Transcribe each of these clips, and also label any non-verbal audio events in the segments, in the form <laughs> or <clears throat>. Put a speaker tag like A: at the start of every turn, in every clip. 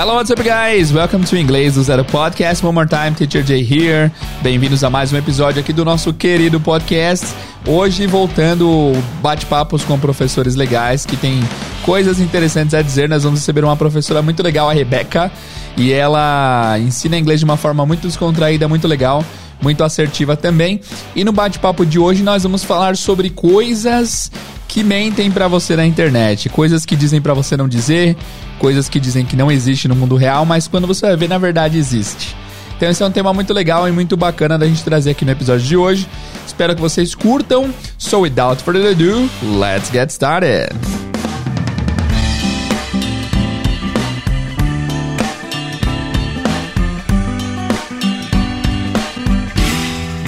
A: Hello, what's up, guys? Welcome to Inglês do Zero Podcast. One more time, Teacher Jay here. Bem-vindos a mais um episódio aqui do nosso querido podcast. Hoje, voltando bate-papos com professores legais que têm coisas interessantes a dizer. Nós vamos receber uma professora muito legal, a Rebeca, e ela ensina inglês de uma forma muito descontraída, muito legal muito assertiva também. E no bate-papo de hoje nós vamos falar sobre coisas que mentem para você na internet, coisas que dizem para você não dizer, coisas que dizem que não existe no mundo real, mas quando você vai ver, na verdade existe. Então esse é um tema muito legal e muito bacana da gente trazer aqui no episódio de hoje. Espero que vocês curtam. So without further ado, let's get started.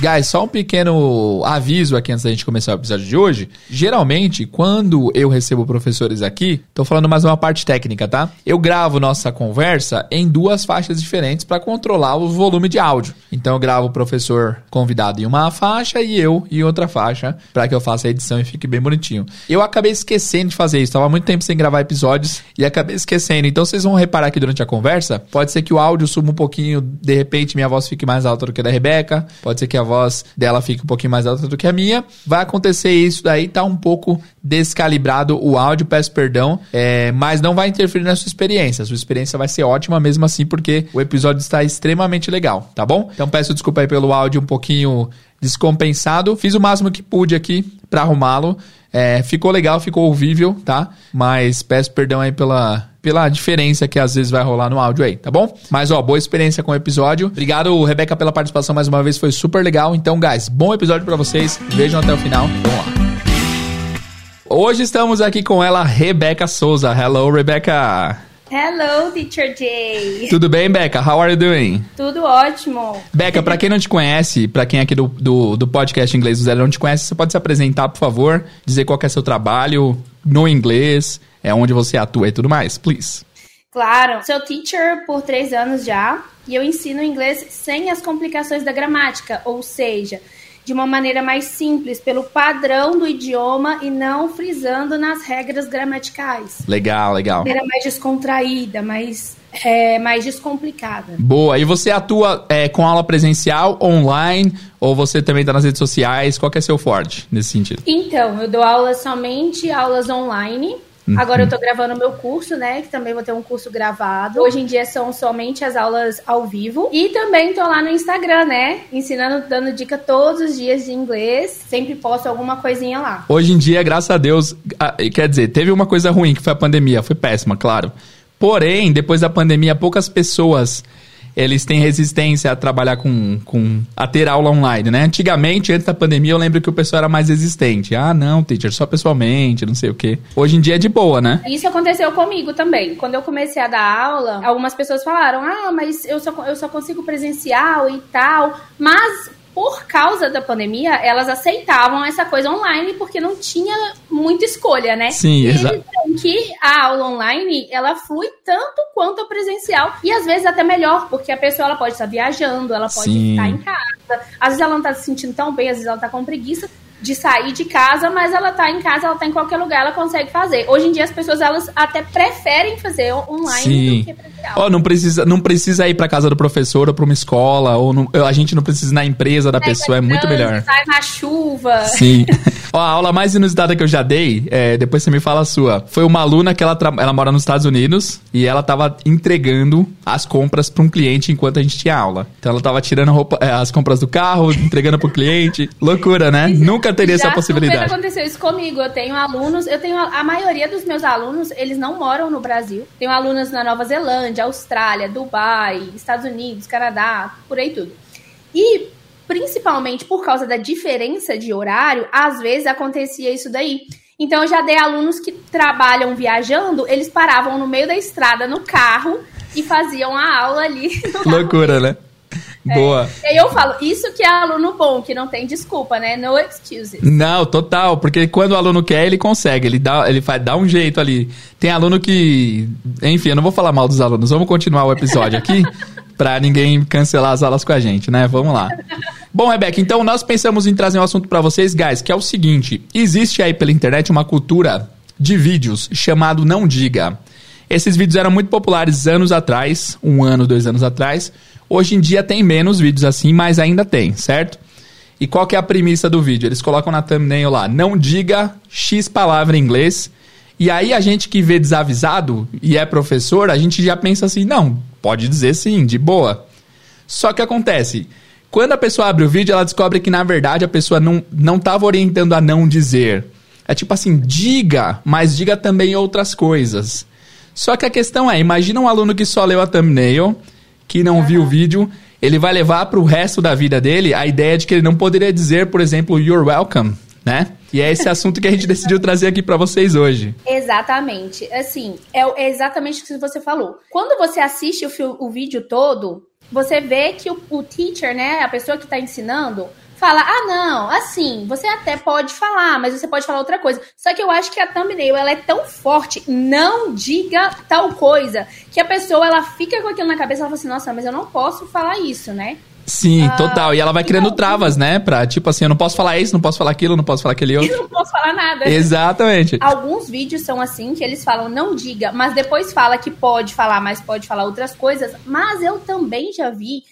A: Guys, só um pequeno aviso aqui antes da gente começar o episódio de hoje. Geralmente, quando eu recebo professores aqui, tô falando mais uma parte técnica, tá? Eu gravo nossa conversa em duas faixas diferentes para controlar o volume de áudio. Então eu gravo o professor convidado em uma faixa e eu em outra faixa, para que eu faça a edição e fique bem bonitinho. Eu acabei esquecendo de fazer isso, tava muito tempo sem gravar episódios e acabei esquecendo. Então vocês vão reparar aqui durante a conversa, pode ser que o áudio suba um pouquinho, de repente minha voz fique mais alta do que a da Rebeca, pode ser que a voz dela fique um pouquinho mais alta do que a minha. Vai acontecer isso daí, tá um pouco descalibrado o áudio, peço perdão, é, mas não vai interferir na sua experiência. A sua experiência vai ser ótima mesmo assim, porque o episódio está extremamente legal, tá bom? Então peço desculpa aí pelo áudio um pouquinho descompensado. Fiz o máximo que pude aqui para arrumá-lo. É, ficou legal, ficou ouvível, tá? Mas peço perdão aí pela, pela diferença que às vezes vai rolar no áudio aí, tá bom? Mas ó, boa experiência com o episódio. Obrigado, Rebeca, pela participação mais uma vez, foi super legal. Então, guys, bom episódio para vocês. Vejam até o final. Vamos lá. Hoje estamos aqui com ela, Rebeca Souza. Hello, Rebeca.
B: Hello, Teacher Jay.
A: Tudo bem, Becca? How are you doing?
B: Tudo ótimo.
A: Becca, para quem não te conhece, para quem é aqui do, do, do, podcast Inglês do Zero não te conhece, você pode se apresentar, por favor, dizer qual é seu trabalho no inglês, é onde você atua e tudo mais, please.
B: Claro, sou teacher por três anos já e eu ensino inglês sem as complicações da gramática, ou seja, de uma maneira mais simples, pelo padrão do idioma e não frisando nas regras gramaticais.
A: Legal, legal.
B: De maneira mais descontraída, mais, é, mais descomplicada.
A: Boa. E você atua é, com aula presencial, online, ou você também está nas redes sociais? Qual que é seu forte nesse sentido?
B: Então, eu dou aulas somente aulas online Agora eu tô gravando meu curso, né? Que também vou ter um curso gravado. Hoje em dia são somente as aulas ao vivo. E também tô lá no Instagram, né? Ensinando, dando dica todos os dias de inglês. Sempre posto alguma coisinha lá.
A: Hoje em dia, graças a Deus, quer dizer, teve uma coisa ruim que foi a pandemia. Foi péssima, claro. Porém, depois da pandemia, poucas pessoas eles têm resistência a trabalhar com, com a ter aula online, né? Antigamente, antes da pandemia, eu lembro que o pessoal era mais resistente. Ah, não, teacher, só pessoalmente, não sei o quê. Hoje em dia é de boa, né?
B: Isso aconteceu comigo também. Quando eu comecei a dar aula, algumas pessoas falaram: "Ah, mas eu só eu só consigo presencial e tal". Mas por causa da pandemia, elas aceitavam essa coisa online porque não tinha muita escolha, né?
A: Sim, exato.
B: que a aula online, ela flui tanto quanto a presencial e às vezes até melhor, porque a pessoa ela pode estar viajando, ela pode Sim. estar em casa, às vezes ela não está se sentindo tão bem, às vezes ela está com preguiça, de sair de casa, mas ela tá em casa, ela tá em qualquer lugar, ela consegue fazer. Hoje em dia as pessoas elas até preferem fazer online Sim. do que presencial.
A: Oh, não precisa, não precisa ir para casa do professor ou para uma escola, ou não, a gente não precisa ir na empresa da é, pessoa, é muito melhor.
B: Sai na chuva.
A: Sim. <laughs> Ó, a aula mais inusitada que eu já dei, é, depois você me fala a sua. Foi uma aluna que ela, ela mora nos Estados Unidos e ela tava entregando as compras para um cliente enquanto a gente tinha aula. Então ela tava tirando roupa, é, as compras do carro, <laughs> entregando pro cliente. Loucura, né? Nunca teria essa possibilidade.
B: aconteceu isso comigo. Eu tenho alunos, eu tenho a, a maioria dos meus alunos, eles não moram no Brasil. Tenho alunos na Nova Zelândia, Austrália, Dubai, Estados Unidos, Canadá, por aí tudo. E principalmente por causa da diferença de horário, às vezes acontecia isso daí. Então eu já dei alunos que trabalham viajando, eles paravam no meio da estrada no carro e faziam a aula ali.
A: Loucura, né? É. Boa.
B: E aí eu falo, isso que é aluno bom, que não tem desculpa, né? No excuses.
A: Não, total, porque quando o aluno quer, ele consegue, ele dá, ele faz, dá um jeito ali. Tem aluno que, enfim, eu não vou falar mal dos alunos, vamos continuar o episódio aqui, <laughs> para ninguém cancelar as aulas com a gente, né? Vamos lá. Bom, Rebeca, então nós pensamos em trazer um assunto para vocês, guys, que é o seguinte: existe aí pela internet uma cultura de vídeos chamado Não Diga. Esses vídeos eram muito populares anos atrás, um ano, dois anos atrás. Hoje em dia tem menos vídeos assim, mas ainda tem, certo? E qual que é a premissa do vídeo? Eles colocam na thumbnail lá, não diga X palavra em inglês. E aí a gente que vê desavisado e é professor, a gente já pensa assim, não, pode dizer sim, de boa. Só que acontece, quando a pessoa abre o vídeo, ela descobre que na verdade a pessoa não não estava orientando a não dizer. É tipo assim, diga, mas diga também outras coisas. Só que a questão é, imagina um aluno que só leu a thumbnail, que não uhum. viu o vídeo ele vai levar para o resto da vida dele a ideia de que ele não poderia dizer, por exemplo, you're welcome, né? E é esse assunto que a gente decidiu trazer aqui para vocês hoje.
B: Exatamente. Assim, é exatamente o que você falou. Quando você assiste o, o vídeo todo, você vê que o, o teacher, né, a pessoa que está ensinando, fala: ah, não, assim, você até pode falar, mas você pode falar outra coisa. Só que eu acho que a thumbnail ela é tão forte, não diga tal coisa, que a pessoa ela fica com aquilo na cabeça e fala assim: nossa, mas eu não posso falar isso, né?
A: Sim, ah, total. E ela vai criando travas, né? Pra, tipo assim, eu não posso falar isso, não posso falar aquilo, não posso falar aquele outro.
B: Eu não posso falar nada.
A: Exatamente.
B: Alguns vídeos são assim, que eles falam não diga, mas depois fala que pode falar, mas pode falar outras coisas. Mas eu também já vi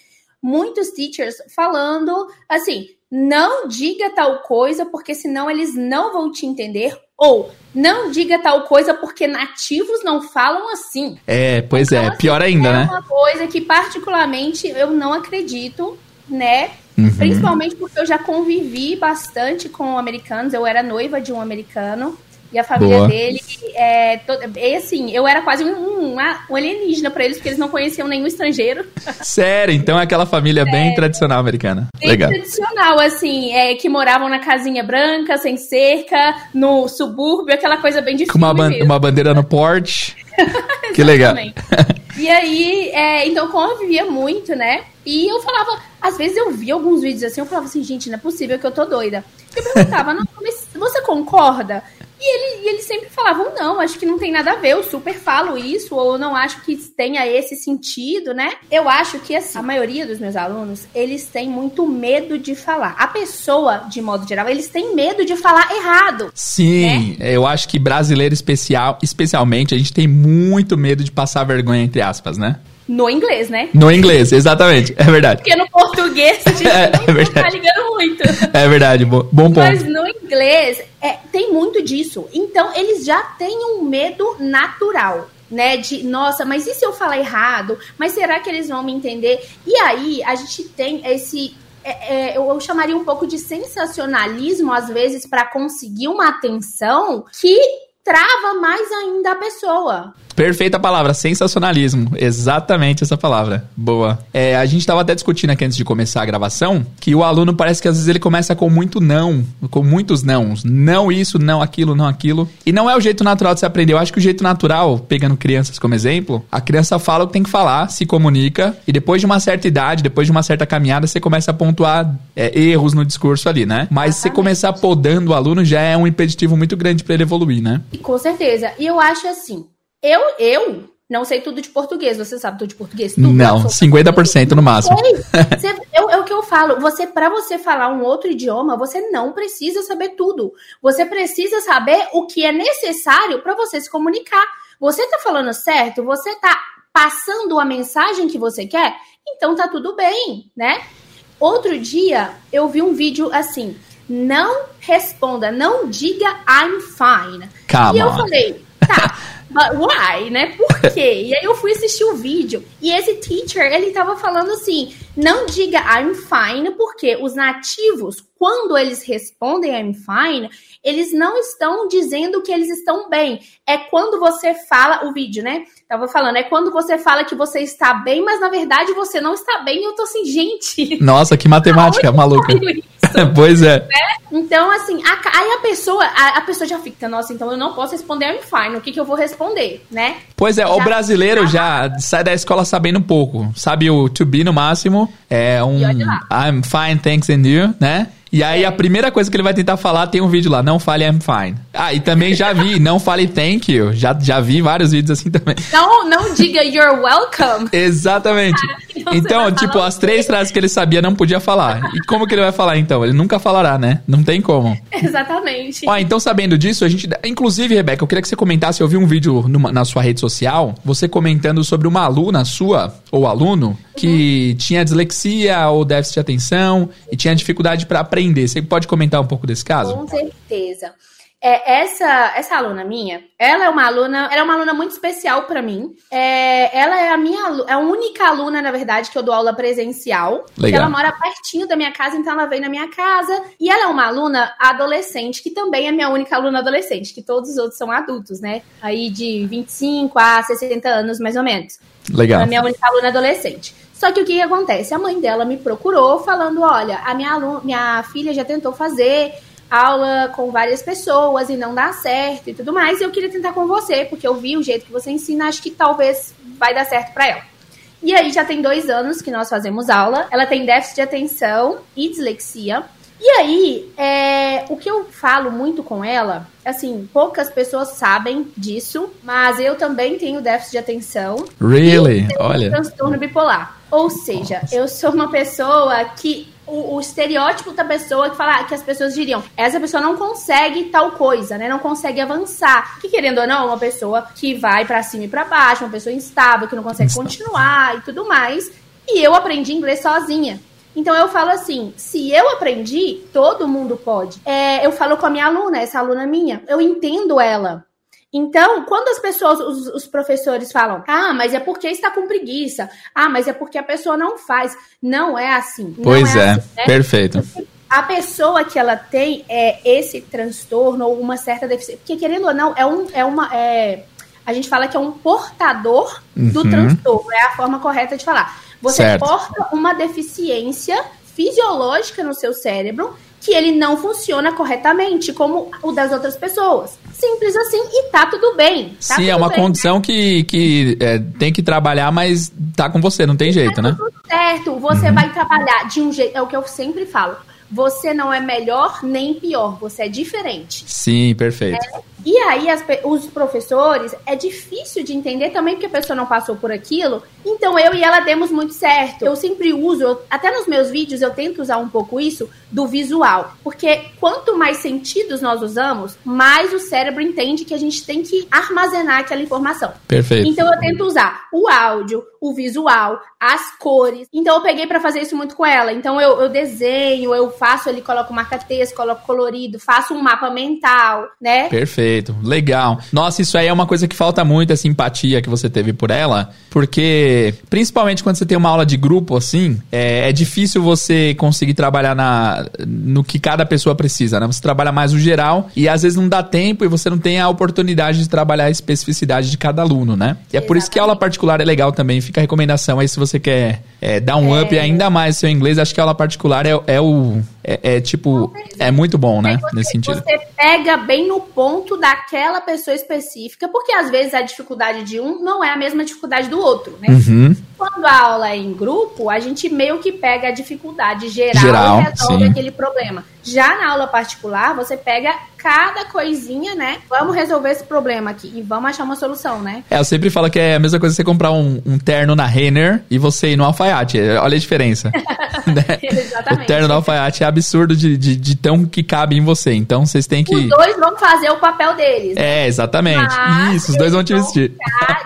B: muitos teachers falando assim, não diga tal coisa porque senão eles não vão te entender ou não diga tal coisa porque nativos não falam assim.
A: É, pois então, é, assim, pior ainda,
B: é
A: né?
B: É uma coisa que particularmente eu não acredito, né? Uhum. Principalmente porque eu já convivi bastante com americanos, eu era noiva de um americano. E a família Boa. dele é, todo, é assim, eu era quase um, um alienígena para eles, porque eles não conheciam nenhum estrangeiro. <laughs>
A: Sério, então é aquela família é, bem tradicional americana.
B: Bem Legal. tradicional, assim, é, que moravam na casinha branca, sem cerca, no subúrbio, aquela coisa bem difícil.
A: Com uma, ban uma bandeira no porte. <laughs> que legal.
B: e aí, é, então convivia muito, né? E eu falava, às vezes eu via alguns vídeos assim, eu falava assim, gente, não é possível que eu tô doida. Eu perguntava, não, mas você concorda? E, ele, eles sempre falavam, não, acho que não tem nada a ver, eu super falo isso, ou não acho que tenha esse sentido, né? Eu acho que, assim, a maioria dos meus alunos, eles têm muito medo de falar. A pessoa, de modo geral, eles têm medo de falar errado.
A: Sim, né? eu acho que brasileiro especial, especialmente, a gente tem muito medo de passar vergonha, entre aspas, né?
B: No inglês, né?
A: No inglês, exatamente. É verdade.
B: Porque no português a <laughs> gente é, não é tá ligando muito.
A: É verdade, bom, bom ponto.
B: Mas no inglês é, tem muito disso. Então, eles já têm um medo natural né? De, nossa, mas e se eu falar errado? Mas será que eles vão me entender? E aí, a gente tem esse. É, é, eu chamaria um pouco de sensacionalismo, às vezes, para conseguir uma atenção que trava mais ainda a pessoa.
A: Perfeita palavra, sensacionalismo. Exatamente essa palavra. Boa. É, a gente estava até discutindo aqui antes de começar a gravação que o aluno parece que às vezes ele começa com muito não, com muitos nãos. Não isso, não aquilo, não aquilo. E não é o jeito natural de se aprender. Eu acho que o jeito natural, pegando crianças como exemplo, a criança fala o que tem que falar, se comunica, e depois de uma certa idade, depois de uma certa caminhada, você começa a pontuar é, erros no discurso ali, né? Mas se você começar podando o aluno já é um impeditivo muito grande para ele evoluir, né?
B: Com certeza. E eu acho assim, eu, eu não sei tudo de português. Você sabe tudo de português? Tudo,
A: não, 50% no máximo. <laughs>
B: Você, eu, é o que eu falo. Você, para você falar um outro idioma, você não precisa saber tudo. Você precisa saber o que é necessário para você se comunicar. Você tá falando certo? Você tá passando a mensagem que você quer? Então tá tudo bem, né? Outro dia eu vi um vídeo assim: não responda, não diga I'm fine.
A: Calma.
B: E eu falei, <laughs> tá. But why, né? Por <laughs> quê? e aí eu fui assistir o vídeo e esse teacher, ele tava falando assim, não diga I'm fine, porque os nativos, quando eles respondem I'm fine, eles não estão dizendo que eles estão bem. É quando você fala, o vídeo, né? Tava falando, é quando você fala que você está bem, mas na verdade você não está bem. E eu tô assim, gente.
A: Nossa, que matemática <laughs> maluca. <laughs> pois é. Né?
B: Então, assim, a, aí a pessoa, a, a, pessoa já fica, nossa, então eu não posso responder I'm fine. O que, que eu vou responder, né?
A: Pois é, já, o brasileiro já, já sai da escola sabendo um pouco. Sabe o to be no máximo, é um I'm fine, thanks and you, né? E aí a primeira coisa que ele vai tentar falar tem um vídeo lá, não fale I'm fine. Ah, e também já vi, não fale thank you. Já, já vi vários vídeos assim também.
B: Não, não diga you're welcome. <laughs>
A: Exatamente. então, tipo, as três frases que ele sabia não podia falar. E como que ele vai falar então? Ele nunca falará, né? Não tem como.
B: Exatamente.
A: Ó, então sabendo disso, a gente. Inclusive, Rebeca, eu queria que você comentasse. Eu vi um vídeo numa, na sua rede social, você comentando sobre uma aluna sua, ou aluno, que uhum. tinha dislexia ou déficit de atenção e tinha dificuldade para aprender. Você pode comentar um pouco desse caso?
B: Com certeza. É, essa, essa aluna minha, ela é uma aluna, ela é uma aluna muito especial para mim. É, ela é a minha, é a única aluna, na verdade, que eu dou aula presencial. Legal. Ela mora pertinho da minha casa, então ela vem na minha casa. E ela é uma aluna adolescente, que também é minha única aluna adolescente, que todos os outros são adultos, né? Aí de 25 a 60 anos, mais ou menos.
A: Legal.
B: Ela é minha única aluna adolescente. Só que o que, que acontece? A mãe dela me procurou falando: olha, a minha, aluna, minha filha já tentou fazer aula com várias pessoas e não dá certo e tudo mais. E eu queria tentar com você, porque eu vi o jeito que você ensina, acho que talvez vai dar certo para ela. E aí já tem dois anos que nós fazemos aula. Ela tem déficit de atenção e dislexia. E aí, é, o que eu falo muito com ela, assim, poucas pessoas sabem disso, mas eu também tenho déficit de atenção.
A: Really? E Olha.
B: transtorno bipolar. Ou seja, eu sou uma pessoa que o, o, estereótipo da pessoa que fala que as pessoas diriam, essa pessoa não consegue tal coisa, né? Não consegue avançar. Que querendo ou não, uma pessoa que vai para cima e para baixo, uma pessoa instável, que não consegue continuar e tudo mais. E eu aprendi inglês sozinha. Então eu falo assim: se eu aprendi, todo mundo pode. É, eu falo com a minha aluna, essa aluna minha, eu entendo ela. Então, quando as pessoas, os, os, professores falam, ah, mas é porque está com preguiça, ah, mas é porque a pessoa não faz. Não é assim.
A: Pois
B: é,
A: é assim, né? perfeito.
B: A pessoa que ela tem é, esse transtorno ou uma certa deficiência, porque querendo ou não, é, um, é uma. É, a gente fala que é um portador uhum. do transtorno, é a forma correta de falar. Você certo. porta uma deficiência fisiológica no seu cérebro que ele não funciona corretamente como o das outras pessoas. Simples assim e tá tudo bem. Tá
A: Sim,
B: tudo
A: é uma
B: bem,
A: condição né? que, que é, tem que trabalhar, mas tá com você, não tem jeito,
B: tá
A: né?
B: Tudo certo, você uhum. vai trabalhar de um jeito, é o que eu sempre falo. Você não é melhor nem pior, você é diferente.
A: Sim, perfeito. É,
B: e aí, as, os professores, é difícil de entender também porque a pessoa não passou por aquilo. Então, eu e ela demos muito certo. Eu sempre uso, eu, até nos meus vídeos, eu tento usar um pouco isso do visual. Porque quanto mais sentidos nós usamos, mais o cérebro entende que a gente tem que armazenar aquela informação.
A: Perfeito.
B: Então, eu tento usar o áudio, o visual, as cores. Então, eu peguei para fazer isso muito com ela. Então, eu, eu desenho, eu faço ali, coloco marca-texto, coloco colorido, faço um mapa mental, né?
A: Perfeito. Perfeito, legal. Nossa, isso aí é uma coisa que falta muito, a simpatia que você teve por ela, porque principalmente quando você tem uma aula de grupo assim, é, é difícil você conseguir trabalhar na, no que cada pessoa precisa, né? Você trabalha mais o geral e às vezes não dá tempo e você não tem a oportunidade de trabalhar a especificidade de cada aluno, né? E é por isso que a aula particular é legal também, fica a recomendação aí se você quer é, dar um é. up ainda mais seu inglês, acho que a aula particular é, é o é, é, tipo, é muito bom, né? Você, nesse sentido.
B: Você pega bem no ponto daquela pessoa específica, porque às vezes a dificuldade de um não é a mesma dificuldade do outro, né?
A: Uhum.
B: Quando a aula é em grupo, a gente meio que pega a dificuldade geral,
A: geral
B: e resolve sim. aquele problema. Já na aula particular, você pega cada coisinha, né? Vamos resolver esse problema aqui e vamos achar uma solução, né?
A: É, eu sempre falo que é a mesma coisa que você comprar um, um terno na Renner e você ir no alfaiate. Olha a diferença. <laughs> né? Exatamente. O terno no alfaiate é absurdo de, de, de, tão que cabe em você. Então vocês têm que.
B: Os dois vão fazer o papel deles.
A: Né? É, exatamente. Mas Isso, os dois vão te vestir.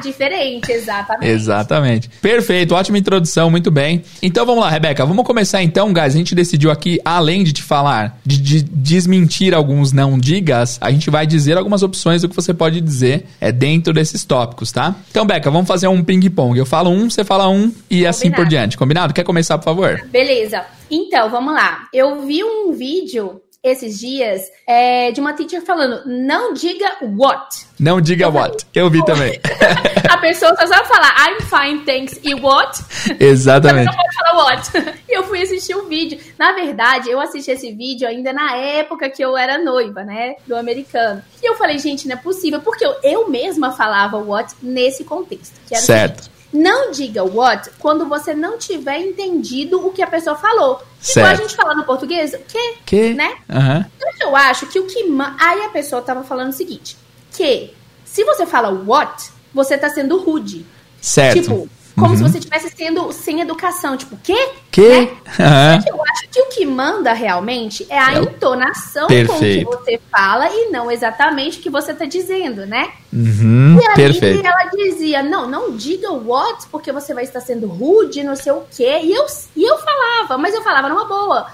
B: diferente, exatamente.
A: exatamente. Perfeito, ótima introdução, muito bem. Então vamos lá, Rebeca. Vamos começar então, guys. A gente decidiu aqui, além de te falar, de, de desmentir alguns não digas, a gente vai dizer algumas opções do que você pode dizer é, dentro desses tópicos, tá? Então, Beca, vamos fazer um ping-pong. Eu falo um, você fala um e Combinado. assim por diante. Combinado? Quer começar, por favor?
B: Beleza. Então, vamos lá. Eu vi um vídeo esses dias é, de uma teacher falando: não diga what.
A: Não diga eu what. Falei, eu vi também. <laughs>
B: a pessoa só sabe falar I'm fine, thanks e what.
A: Exatamente.
B: Não pode falar what. <laughs> E eu fui assistir o um vídeo. Na verdade, eu assisti esse vídeo ainda na época que eu era noiva, né? Do americano. E eu falei, gente, não é possível, porque eu, eu mesma falava what nesse contexto.
A: certo.
B: Não diga what quando você não tiver entendido o que a pessoa falou.
A: Certo. Igual
B: a gente fala no português, que?
A: Que?
B: Né?
A: Uhum.
B: Então eu acho que o que. Aí a pessoa tava falando o seguinte: que se você fala what, você tá sendo rude.
A: Certo.
B: Tipo, como
A: Uhum.
B: se você estivesse sendo sem educação. Tipo, quê?
A: Que?
B: Né?
A: Aham.
B: Eu acho que o que manda realmente é a
A: É
B: entonação
A: Perfeito.
B: com que você fala e não exatamente o que você tá dizendo, né?
A: Uhum,
B: E aí
A: perfeito.
B: ela dizia, não, não diga what, porque você vai estar sendo rude, não sei o quê. E eu, e eu falava, mas eu falava numa boa,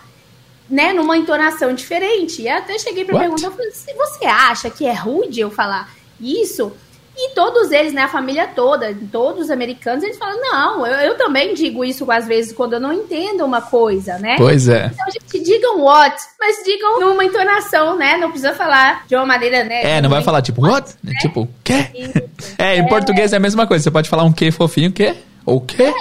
B: né? Numa entonação diferente. E até cheguei
A: What?
B: perguntar, eu falei, "Se você acha que é rude eu falar isso? E todos eles, né, a família toda, todos os americanos, eles falam, não, eu, eu também digo isso às vezes quando eu não entendo uma coisa, né?
A: Pois é.
B: Então, gente, digam what, mas digam numa entonação, né? Não precisa falar de uma maneira, né?
A: É, não vai falar tipo, what? É Tipo, quê? É, em português é a mesma coisa. Você pode falar um que fofinho, quê? Ou quê?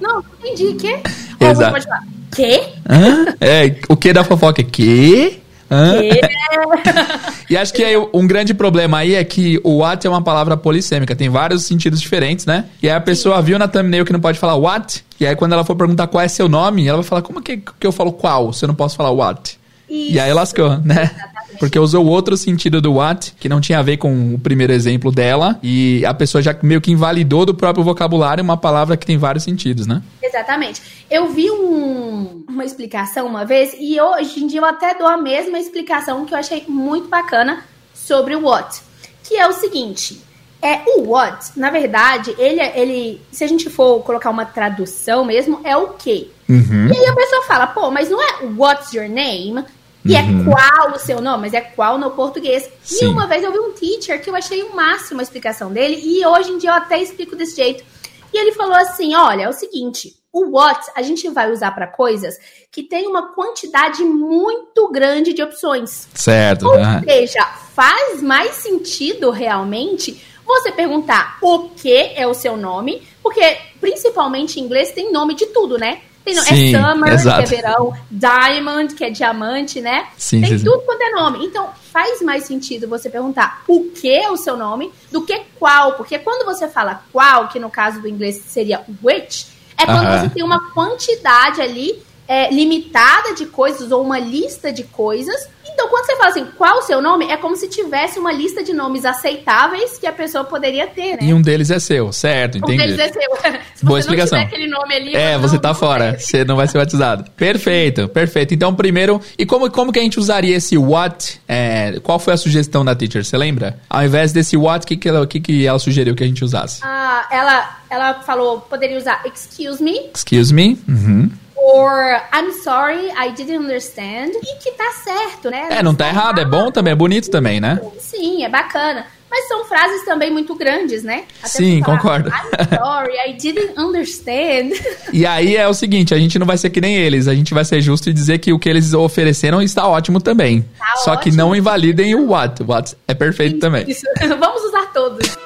B: Não, não entendi. Quê? <laughs> Ou você
A: Exato.
B: pode falar, quê?
A: Hã? É, o que da fofoca é quê?
B: Quê? <laughs>
A: E acho que aí um grande problema aí é que o what é uma palavra polissêmica, tem vários sentidos diferentes, né? E aí a pessoa viu na thumbnail que não pode falar what, e aí quando ela for perguntar qual é seu nome, ela vai falar, como que, que eu falo qual, se eu não posso falar what? E aí lascou, né? Porque usou outro sentido do what, que não tinha a ver com o primeiro exemplo dela, e a pessoa já meio que invalidou do próprio vocabulário uma palavra que tem vários sentidos, né?
B: Exatamente. Eu vi um- uma explicação uma vez, e hoje em dia eu até dou a mesma explicação que eu achei muito bacana sobre o what. Que é o seguinte. É, o what, na verdade, ele, é- ele, se a gente for colocar uma tradução mesmo, é o quê?
A: Uhum.
B: E aí a pessoa fala, pô, mas não é what's your name? E é qual o seu nome, mas é qual no português.
A: Sim.
B: E uma vez eu vi um teacher que eu achei o máximo a explicação dele, e hoje em dia eu até explico desse jeito. E ele falou assim: olha, é o seguinte, o what a gente vai usar para coisas que tem uma quantidade muito grande de opções.
A: Certo.
B: Ou
A: aham.
B: seja, faz mais sentido realmente você perguntar o que é o seu nome, porque principalmente em inglês tem nome de tudo, né? Tem no-
A: Sim,
B: é summer,
A: exato.
B: que é verão, diamond, que é diamante, né?
A: Sim,
B: tem
A: sim,
B: tudo quanto é nome. Então, faz mais sentido você perguntar o que é o seu nome do que qual. Porque quando você fala qual, que no caso do inglês seria which, é quando
A: Aham.
B: você tem uma quantidade ali é, limitada de coisas ou uma lista de coisas. Então, quando você fala assim, qual o seu nome, é como se tivesse uma lista de nomes aceitáveis que a pessoa poderia ter, né?
A: E um deles é seu, certo,
B: Um
A: entendi.
B: deles é seu. <laughs> Se
A: Boa explicação.
B: não tiver aquele nome ali...
A: É,
B: não-
A: você tá
B: não
A: fora. Você não vai ser batizado. Perfeito, perfeito. Então, primeiro, e como, como que a gente usaria esse what? É, qual foi a sugestão da teacher? Você lembra? Ao invés desse what, o que, que, ela, que, que ela sugeriu que a gente usasse?
B: Ah, ela, ela falou, poderia usar excuse me,
A: Excuse me? Uhum.
B: Or I'm sorry, I didn't understand. E que tá certo, né?
A: É, não tá errado, é bom também, é bonito também, né?
B: Sim, é bacana. Mas são frases também muito grandes, né?
A: Sim,
B: você falar,
A: concordo.
B: I'm sorry, I didn't understand. <laughs>
A: E aí é o seguinte, a gente não vai ser que nem eles, a gente vai ser justo e dizer que o que eles ofereceram está ótimo também.
B: Tá
A: Só que
B: ótimo.
A: não invalidem o what. O what é perfeito também.
B: Isso. <laughs> Vamos usar todos.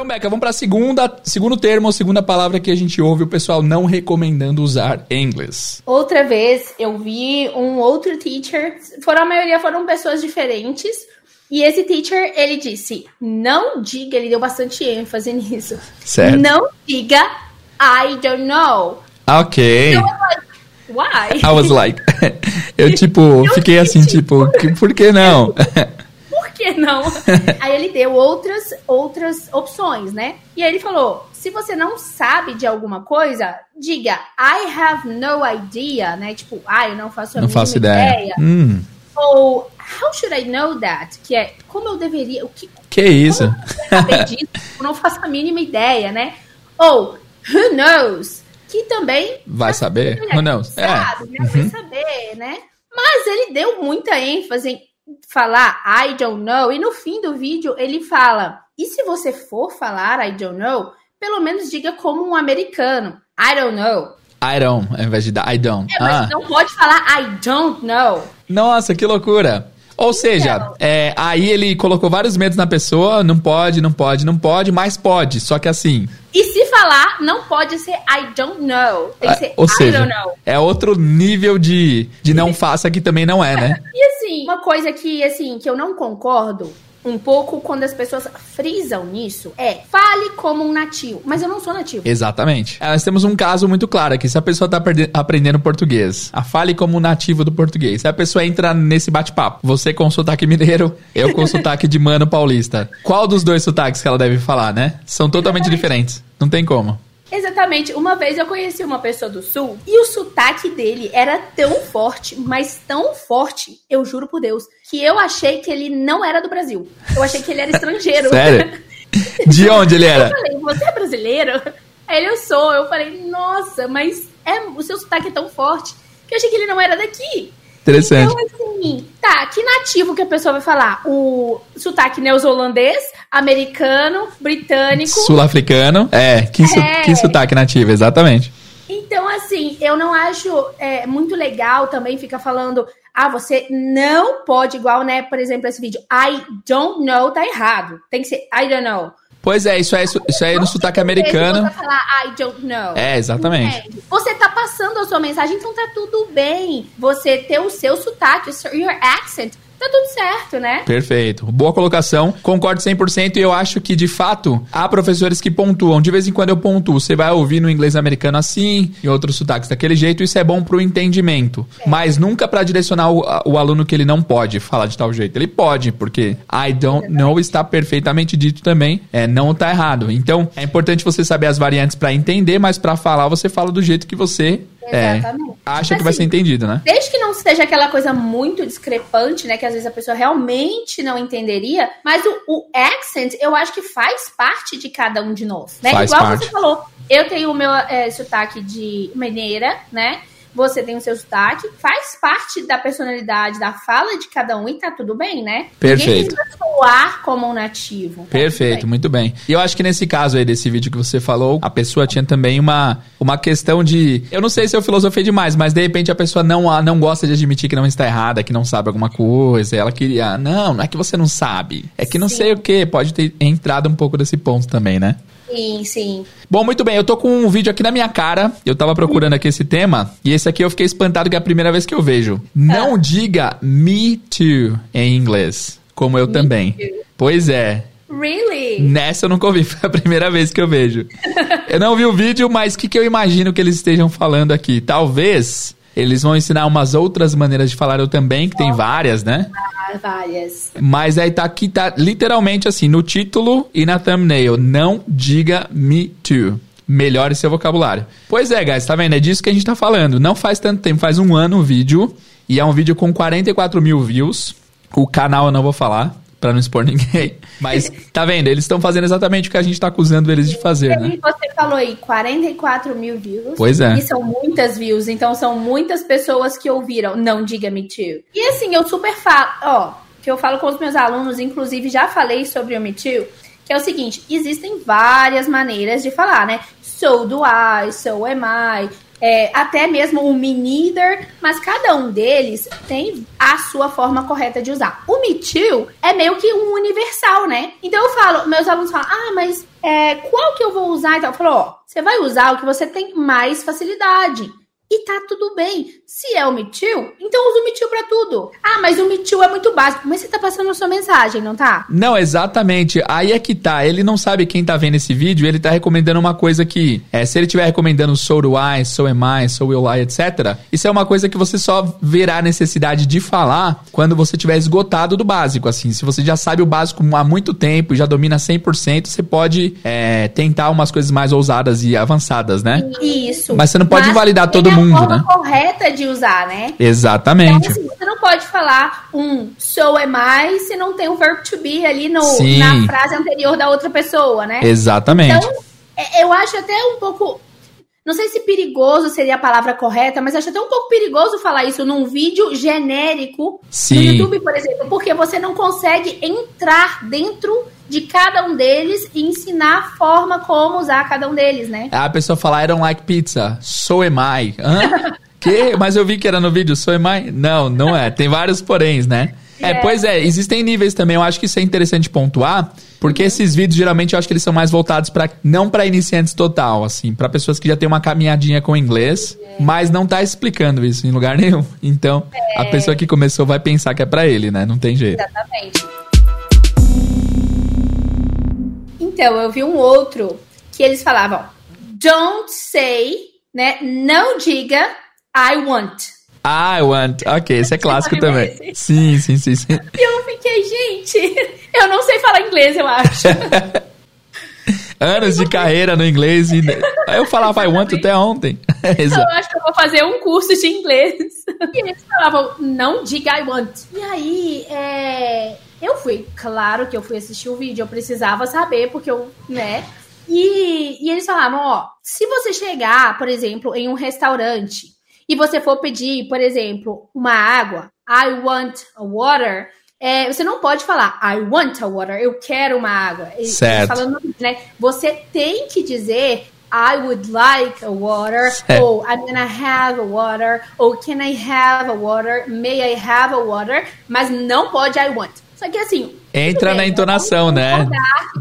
A: Então, Beca, vamos para segunda, segundo termo, segunda palavra que a gente ouve o pessoal não recomendando usar em inglês.
B: Outra vez eu vi um outro teacher, foram a maioria foram pessoas diferentes, e esse teacher ele disse: "Não diga", ele deu bastante ênfase <laughs> nisso.
A: Certo.
B: Não diga I don't know.
A: Ok.
B: Was like, Why?
A: I was like. <laughs> eu, tipo,
B: Eu
A: fiquei assim, tipo, que- por que não? <laughs>
B: Que não? <laughs> aí ele deu outras outras opções, né? E aí ele falou: se você não sabe de alguma coisa, diga I have no idea, né? Tipo, ah, eu não faço a
A: não
B: mínima
A: faço ideia. Hum,
B: Ou how should I know that? Que é como eu deveria, o que
A: que isso?
B: eu saber <laughs> disso? Eu não faço a mínima ideia, né? Ou who knows? Que também
A: Vai saber? Who knows?
B: que Sabe, né? Vai saber, né? Mas ele deu muita ênfase em falar I don't know, e no fim do vídeo ele fala: e se você for falar I don't know, pelo menos diga como um americano: I don't know.
A: I don't, ao invés de I don't.
B: É, mas
A: Ah,
B: não pode falar I don't know.
A: nossa, que loucura. Ou seja,
B: Então.
A: é, aí ele colocou vários medos na pessoa, não pode, não pode, não pode, mas pode. Só que assim,
B: E se falar, não pode ser I don't know. Tem que ser
A: Ah, ou
B: I
A: seja,
B: don't know.
A: é outro nível de, de não faça que também não é, né? <laughs>
B: E assim, uma coisa que, assim, que eu não concordo um pouco quando as pessoas frisam nisso é fale como um nativo. Mas eu não sou nativo.
A: Exatamente. É, nós temos um caso muito claro aqui. Se a pessoa está aprendendo português, a fale como um nativo do português. Se a pessoa entra nesse bate-papo, você com sotaque mineiro, eu com <laughs> sotaque de mano paulista. Qual dos dois sotaques que ela deve falar, né? São totalmente Exatamente. diferentes. Não tem como.
B: Exatamente. Uma vez eu conheci uma pessoa do sul e o sotaque dele era tão forte, mas tão forte, eu juro por Deus, que eu achei que ele não era do Brasil. Eu achei que ele era estrangeiro. <laughs>
A: Sério? <laughs> De onde ele era?
B: Eu falei, você é brasileiro? Aí ele, eu sou. Eu falei, nossa, mas é, o seu sotaque é tão forte que eu achei que ele não era daqui.
A: Interessante.
B: Então, assim, tá, que nativo que a pessoa vai falar? O sotaque neozelandês, americano, britânico.
A: Sul-africano. É, que, su é. que sotaque nativo, exatamente.
B: Então, assim, eu não acho é, muito legal também ficar falando. Ah, você não pode, igual, né? Por exemplo, esse vídeo. I don't know tá errado. Tem que ser I don't know.
A: Pois é, isso é, isso, isso é no sotaque americano.
B: Você falar I don't know.
A: É, exatamente.
B: Você tá passando a sua mensagem, então tá tudo bem. Você ter o seu sotaque, o your accent tá tudo certo, né?
A: Perfeito. Boa colocação. Concordo 100% e eu acho que, de fato, há professores que pontuam. De vez em quando eu pontuo. Você vai ouvir no inglês americano assim, em outros sotaques daquele jeito. Isso é bom pro entendimento. É. Mas nunca para direcionar o, o, aluno que ele não pode falar de tal jeito. Ele pode, porque I don't know está perfeitamente dito também. É, não tá errado. Então, é importante você saber as variantes para entender, mas para falar você fala do jeito que você é, acha que vai ser entendido, né?
B: Desde que não seja aquela coisa muito discrepante, né? Que às vezes a pessoa realmente não entenderia. Mas o, o accent, eu acho que faz parte de cada um de nós, né?
A: Faz
B: Igual
A: parte.
B: você falou, eu tenho o meu é, sotaque de mineira, né? Você tem o seu sotaque, faz parte da personalidade, da fala de cada um e tá tudo bem, né?
A: Perfeito.
B: Ninguém soar como um nativo.
A: Tá Perfeito, bem. muito bem. E eu acho que nesse caso aí desse vídeo que você falou, a pessoa tinha também uma, uma questão de. Eu não sei se eu filosofei demais, mas de repente a pessoa não, não gosta de admitir que não está errada, que não sabe alguma coisa. Ela queria. Não, não é que você não sabe. É que não Sim. sei o que. Pode ter entrado um pouco desse ponto também, né?
B: Sim, sim.
A: Bom, muito bem. Eu tô com um vídeo aqui na minha cara. Eu tava procurando aqui esse tema. E esse aqui eu fiquei espantado que é a primeira vez que eu vejo. Não ah. diga me too em inglês. Como eu me também. Too. Pois é.
B: Really?
A: Nessa eu nunca ouvi, <laughs> foi a primeira vez que eu vejo. <laughs> eu não vi o vídeo, mas o que, que eu imagino que eles estejam falando aqui? Talvez eles vão ensinar umas outras maneiras de falar eu também, que tem várias, né?
B: Ah, várias.
A: Mas aí tá aqui, tá literalmente assim, no título e na thumbnail. Não diga me too. Melhore seu vocabulário. Pois é, guys, tá vendo? É disso que a gente tá falando. Não faz tanto tempo, faz um ano o vídeo. E é um vídeo com 44 mil views. O canal eu não vou falar para não expor <laughs> ninguém. Mas tá vendo? Eles estão fazendo exatamente o que a gente tá acusando eles de fazer, né?
B: Você falou aí 44 mil views.
A: Pois é.
B: E são muitas views, então são muitas pessoas que ouviram. Não diga me too. E assim, eu super falo, ó, que eu falo com os meus alunos, inclusive já falei sobre o me too, que é o seguinte: existem várias maneiras de falar, né? So do I, so am I, é, até mesmo o Me Neither, mas cada um deles tem a sua forma correta de usar. O Me Too é meio que um universal, né? Então eu falo, meus alunos falam, ah, mas é, qual que eu vou usar? Então eu falo, ó, você vai usar o que você tem mais facilidade. E tá tudo bem. Se é o Too, então usa o Me Too pra tudo. Ah, mas o Too é muito básico. Mas você tá passando a sua mensagem, não tá?
A: Não, exatamente. Aí é que tá. Ele não sabe quem tá vendo esse vídeo, ele tá recomendando uma coisa que, é, se ele estiver recomendando So Do I, So Am I, So Will I, etc., isso é uma coisa que você só verá necessidade de falar quando você tiver esgotado do básico, assim. Se você já sabe o básico há muito tempo e já domina 100%, você pode é, tentar umas coisas mais ousadas e avançadas, né?
B: Isso.
A: Mas você não pode Mas invalidar todo mundo mundo, a forma
B: né? correta de usar, né?
A: Exatamente.
B: Então, assim, você não pode falar um so am I se não tem o verbo to be ali no, na frase anterior da outra pessoa, né?
A: Exatamente. Então,
B: é, eu acho até um pouco não sei se perigoso seria a palavra correta, mas acho até um pouco perigoso falar isso num vídeo genérico
A: Sim.
B: no YouTube, por exemplo, porque você não consegue entrar dentro de cada um deles e ensinar a forma como usar cada um deles, né?
A: A pessoa fala, I don't like pizza, so am I. Hã? <laughs> que? Mas eu vi que era no vídeo, so am I? Não, não é. Tem vários poréns, né? É, pois é, existem níveis também. Eu acho que isso é interessante pontuar, porque uhum. esses vídeos geralmente eu acho que eles são mais voltados para não para iniciantes total, assim, para pessoas que já têm uma caminhadinha com inglês, é. mas não tá explicando isso em lugar <laughs> nenhum. Então, é. a pessoa que começou vai pensar que é para ele, né? Não tem jeito.
B: Exatamente. Então, eu vi um outro que eles falavam: Don't say, né? Não diga I want.
A: I want. Ok, esse é clássico também. Sim, sim, sim, sim.
B: E eu fiquei, gente, eu não sei falar inglês, eu acho. <laughs>
A: Anos de carreira no inglês e eu falava I want até ontem. <laughs>
B: eu acho que eu vou fazer um curso de inglês. E eles falavam, não diga I want. E aí, é... eu fui, claro que eu fui assistir o vídeo, eu precisava saber, porque eu, né? E, e eles falavam, ó, se você chegar, por exemplo, em um restaurante e você for pedir, por exemplo, uma água, I want a water, é, você não pode falar I want a water, eu quero uma água.
A: Certo.
B: Falando, né, você tem que dizer I would like a water, certo. ou I'm gonna have a water, ou can I have a water, may I have a water, mas não pode I want. Só que assim.
A: Entra bem, na entonação, né?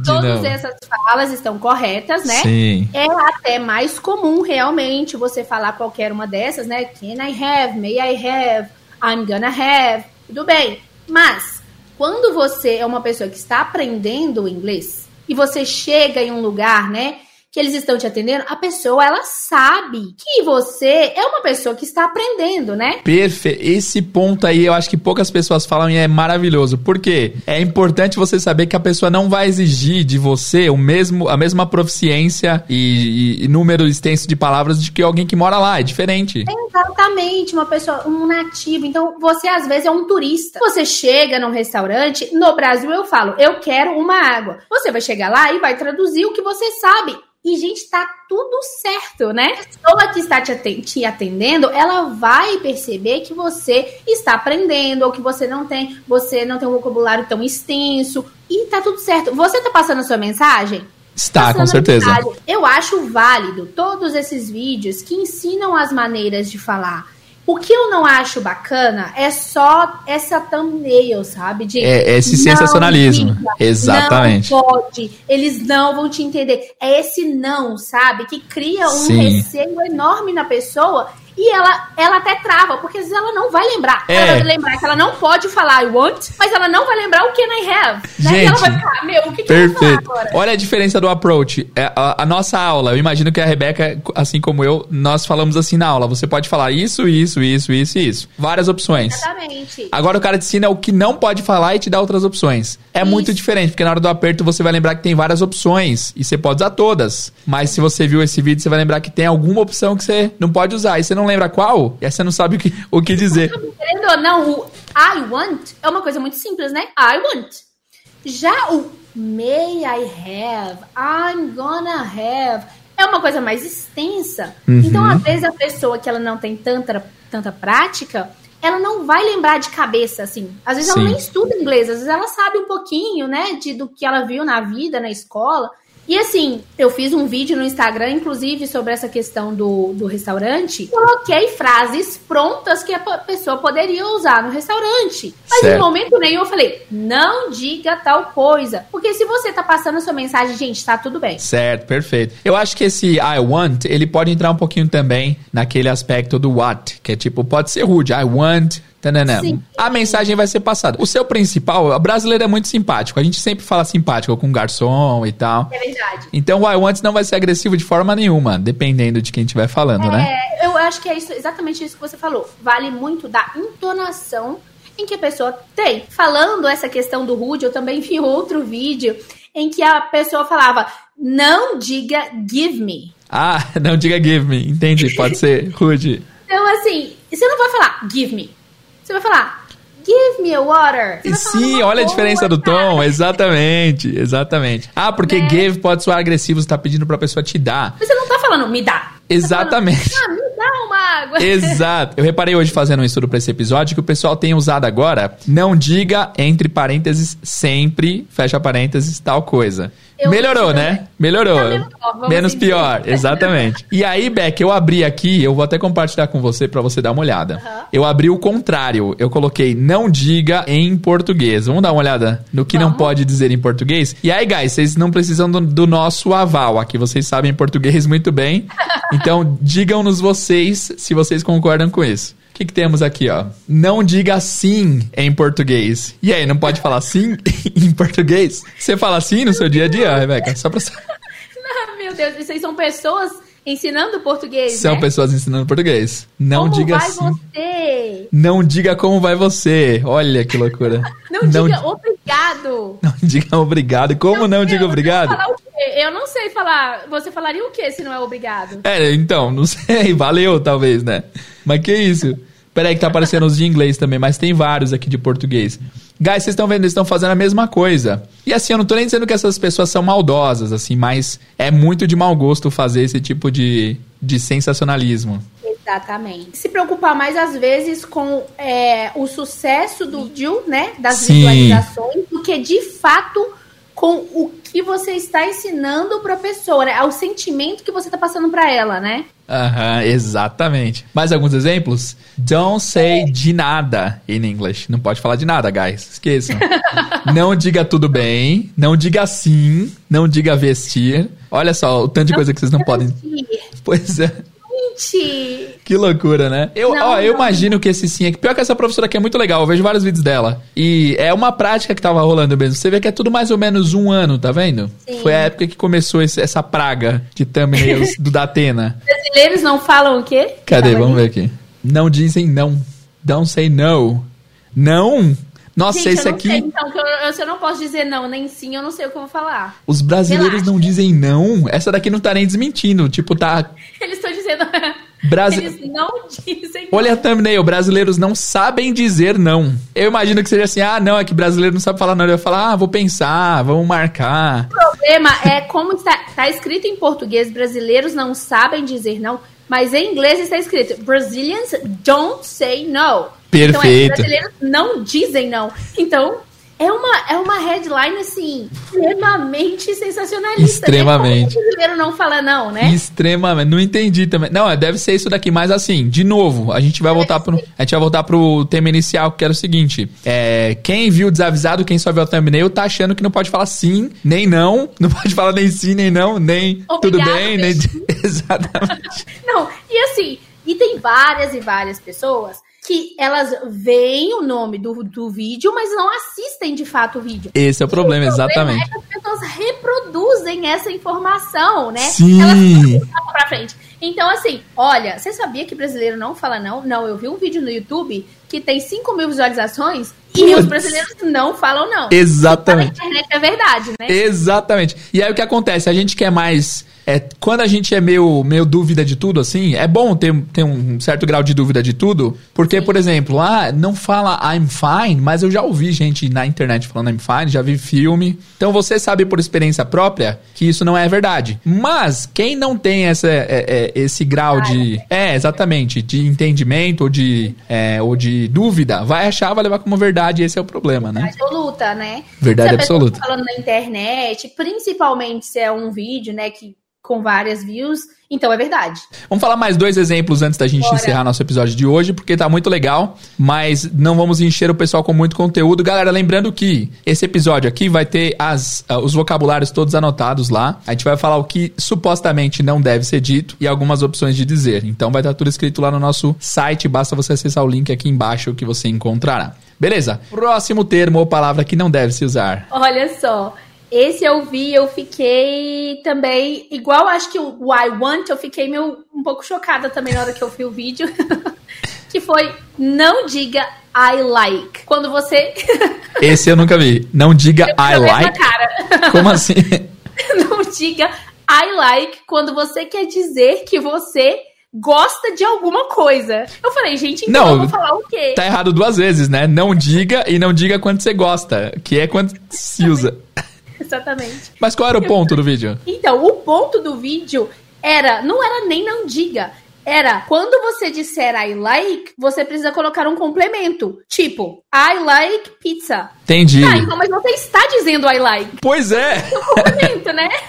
B: Todas essas falas estão corretas, né? Sim. É até mais comum realmente você falar qualquer uma dessas, né? Can I have? May I have? I'm gonna have. Tudo bem. Mas, quando você é uma pessoa que está aprendendo o inglês e você chega em um lugar, né? Que eles estão te atendendo, a pessoa ela sabe que você é uma pessoa que está aprendendo, né?
A: Perfeito. Esse ponto aí eu acho que poucas pessoas falam e é maravilhoso. Porque é importante você saber que a pessoa não vai exigir de você o mesmo, a mesma proficiência e, e, e número extenso de palavras de que alguém que mora lá. É diferente.
B: Exatamente, uma pessoa, um nativo. Então, você às vezes é um turista. Você chega num restaurante, no Brasil eu falo, eu quero uma água. Você vai chegar lá e vai traduzir o que você sabe. E, gente, tá tudo certo, né? A pessoa que está te atendendo, ela vai perceber que você está aprendendo, ou que você não tem, você não tem um vocabulário tão extenso. E tá tudo certo. Você tá passando a sua mensagem?
A: Está, com certeza.
B: Eu acho válido todos esses vídeos que ensinam as maneiras de falar o que eu não acho bacana é só essa thumbnail, sabe? De
A: é, esse sensacionalismo. Exatamente.
B: Não pode, eles não vão te entender. É esse não, sabe? Que cria um Sim. receio enorme na pessoa e ela, ela até trava, porque às vezes ela não vai lembrar. É. Ela vai lembrar que ela não pode falar I want, mas ela não vai lembrar o can I have. Né? Gente, ela vai ficar, meu, o que, que eu vou falar agora?
A: Olha a diferença do approach. É, a, a, nossa aula, eu imagino que a Rebeca, assim como eu, nós falamos assim na aula. Você pode falar isso, isso, isso, isso e isso. Várias opções.
B: Exatamente.
A: Agora o cara te ensina o que não pode falar e te dá outras opções. É isso. muito diferente, porque na hora do aperto você vai lembrar que tem várias opções e você pode usar todas. Mas se você viu esse vídeo, você vai lembrar que tem alguma opção que você não pode usar. E você não lembra qual, e aí você não sabe o que, o que dizer.
B: Querendo ou não, o I want é uma coisa muito simples, né? I want. Já o may I have, I'm gonna have, é uma coisa mais extensa. Uhum. Então, às vezes, a pessoa que ela não tem tanta, tanta prática, ela não vai lembrar de cabeça, assim. Às vezes Sim. ela nem estuda inglês, às vezes ela sabe um pouquinho, né, de, do que ela viu na vida, na escola. E assim, eu fiz um vídeo no Instagram, inclusive, sobre essa questão do, do restaurante. Coloquei frases prontas que a pessoa poderia usar no restaurante. Mas certo. em momento nenhum eu falei, não diga tal coisa. Porque se você tá passando a sua mensagem, gente, tá tudo bem.
A: Certo, perfeito. Eu acho que esse I want, ele pode entrar um pouquinho também naquele aspecto do what, que é tipo, pode ser rude. I want Tanana. A mensagem vai ser passada. O seu principal, o brasileiro é muito simpático. A gente sempre fala simpático com garçom e tal.
B: É verdade.
A: Então o I want não vai ser agressivo de forma nenhuma, dependendo de quem estiver falando,
B: é,
A: né?
B: Eu acho que é isso, exatamente isso que você falou. Vale muito da entonação em que a pessoa tem. Falando essa questão do rude, eu também vi <laughs> outro vídeo em que a pessoa falava: não diga give me.
A: Ah, <laughs> não diga give me. Entendi, pode ser rude.
B: Então, assim, você não vai falar give me. Você vai falar, give me a water.
A: Sim, olha a diferença do tom. Exatamente, exatamente. Ah, porque né? give pode soar agressivo, você tá pedindo pra pessoa te dar.
B: Você não tá falando, me dá. Tá
A: Exatamente.
B: Falando, ah, me dá uma água. <laughs>
A: Exato. Eu reparei hoje fazendo um estudo para esse episódio que o pessoal tem usado agora, não diga entre parênteses sempre, fecha parênteses, tal coisa. Eu Melhorou, né? Melhorou. Tá Menos pior, exatamente. E aí, Beck, eu abri aqui, eu vou até compartilhar com você para você dar uma olhada. Uhum. Eu abri o contrário. Eu coloquei não diga em português. Vamos dar uma olhada no que Vamos. não pode dizer em português? E aí, guys, vocês não precisam do, do nosso aval. Aqui vocês sabem português muito bem. <laughs> Então, digam-nos vocês se vocês concordam com isso. O que, que temos aqui, ó? Não diga sim em português. E aí, não pode falar sim <laughs> em português? Você fala sim no seu dia a dia, Rebeca? Só pra... <laughs>
B: Não, meu Deus, vocês são pessoas ensinando português,
A: São
B: né?
A: pessoas ensinando português. Não
B: Como
A: diga
B: vai
A: sim.
B: você?
A: Não diga como vai você. Olha que loucura. <laughs>
B: Não, diga obrigado.
A: Não diga obrigado. Como não, diga
B: Eu-
A: obrigado?
B: Falar o? Eu não sei falar. Você falaria o que se não é obrigado?
A: É, então, não sei. <laughs> Valeu, talvez, né? Mas que isso? Peraí que tá aparecendo os de inglês também, mas tem vários aqui de português. Guys, vocês estão vendo, eles estão fazendo a mesma coisa. E assim, eu não tô nem dizendo que essas pessoas são maldosas, assim, mas é muito de mau gosto fazer esse tipo de, de sensacionalismo.
B: Exatamente. Se preocupar mais às vezes com é, o sucesso do vídeo, né? Das
A: Sim.
B: visualizações, do que de fato com o que você está ensinando para a pessoa, né? O sentimento que você está passando para ela, né?
A: Aham, exatamente. Mais alguns exemplos? Don't say de nada in English. Não pode falar de nada, guys. Esqueçam. <laughs> não diga tudo bem, não diga sim, não diga vestir. Olha só o tanto de coisa que vocês não podem. Pois é.
B: Gente,
A: Que loucura, né? Eu,
B: Não,
A: ó, eu
B: não.
A: imagino que esse sim é que pior que essa professora aqui é muito legal. Eu vejo vários vídeos dela. E é uma prática que tava rolando mesmo. Você vê que é tudo mais ou menos um ano, tá vendo?
B: Sim.
A: Foi a época que começou esse- essa praga de thumbnails <laughs> do Datena.
B: brasileiros não falam o quê?
A: Cadê?
B: Tava
A: Vamos
B: ali.
A: ver aqui. Não dizem não. Don't say no. Não? Nossa,
B: Gente,
A: esse
B: eu não
A: aqui.
B: sei, então, que eu, eu, se eu não posso dizer não, nem sim, eu não sei o que eu vou falar.
A: Os brasileiros
B: Relaxa.
A: não dizem não. Essa daqui não tá nem desmentindo. Tipo, tá. <laughs>
B: Eles estão dizendo. <laughs>
A: Brasi-
B: Eles não dizem
A: Olha a thumbnail, brasileiros não sabem dizer não. Eu imagino que seja assim, ah, não, é que brasileiro não sabe falar não. Ele vai falar, ah, vou pensar, vamos marcar.
B: O problema é como está, está escrito em português, brasileiros não sabem dizer não, mas em inglês está escrito Brazilians don't say no. Então, é,
A: Perfeito.
B: brasileiros não dizem não. Então, é uma, é uma headline, assim, extremamente sensacionalista.
A: Extremamente.
B: Né? O brasileiro não fala não, né?
A: Extremamente. Não entendi também. Não, é, deve ser isso daqui, mas assim, de novo, a gente vai voltar pro. A gente vai voltar pro tema inicial, que era o seguinte: é, quem viu desavisado, quem só viu a thumbnail, tá achando que não pode falar sim, nem não. <laughs> Não pode falar nem sim, nem não, nem tudo
B: Obrigado,
A: bem, nem. <laughs> Exatamente.
B: Não, e assim, e tem várias e várias pessoas que elas veem o nome do, do vídeo, mas não assistem de fato o vídeo.
A: Esse é o problema,
B: O problema
A: exatamente.
B: é que as pessoas reproduzem essa informação, né?
A: Sim.
B: Elas pra frente. Então, assim, olha, você sabia que brasileiro não fala não? Não, eu vi um vídeo no YouTube que tem 5 mil visualizações e
A: Putz.
B: os brasileiros não falam não.
A: Exatamente.
B: Na internet é verdade, né?
A: Exatamente. E aí o que acontece? A gente quer mais. É, quando a gente é meio, meio dúvida de tudo, assim, é bom ter, ter um certo grau de dúvida de tudo. Porque, por exemplo, ah, não fala I'm fine, mas eu já ouvi gente na internet falando I'm fine, já vi filme. Então você sabe por experiência própria que isso não é verdade. Mas quem não tem essa, é, é, esse grau de. É, exatamente, de entendimento ou de, é, ou de dúvida, vai achar, vai levar como verdade, e esse é o problema, né?
B: absoluta, né?
A: Verdade absoluta.
B: tá falando na internet, principalmente se é um vídeo, né, que com várias views, então é verdade.
A: Vamos falar mais dois exemplos antes da gente
B: Bora.
A: encerrar nosso episódio de hoje, porque tá muito legal, mas não vamos encher o pessoal com muito conteúdo. Galera, lembrando que esse episódio aqui vai ter as, ah, os vocabulários todos anotados lá. A gente vai falar o que supostamente não deve ser dito e algumas opções de dizer. Então vai estar tudo escrito lá no nosso site, basta você acessar o link aqui embaixo que você encontrará. Beleza? Próximo termo ou palavra que não deve se usar.
B: Olha só, esse eu vi, eu fiquei também, igual acho que o I want, eu fiquei meio, um pouco chocada também na hora que eu vi o vídeo. <laughs> que foi, não diga I like. Quando você... <laughs>
A: Esse eu nunca vi. Não diga I
B: Na mesma
A: like.
B: cara. <laughs>
A: Como assim?
B: não diga I like quando você quer dizer que você gosta de alguma coisa. Eu falei, gente, então
A: Não,
B: eu vou falar o quê?
A: Tá errado duas vezes, né? Não diga e não diga quando você gosta, que é quando se usa. <laughs>
B: Exatamente.
A: Mas qual era o ponto do vídeo?
B: Então, o ponto do vídeo era, não era nem não diga, era quando você disser I like, você precisa colocar um complemento. Tipo, I like pizza.
A: Entendi.
B: Ah, então, mas você está dizendo I like.
A: Pois é.
B: Um complemento, né? <laughs>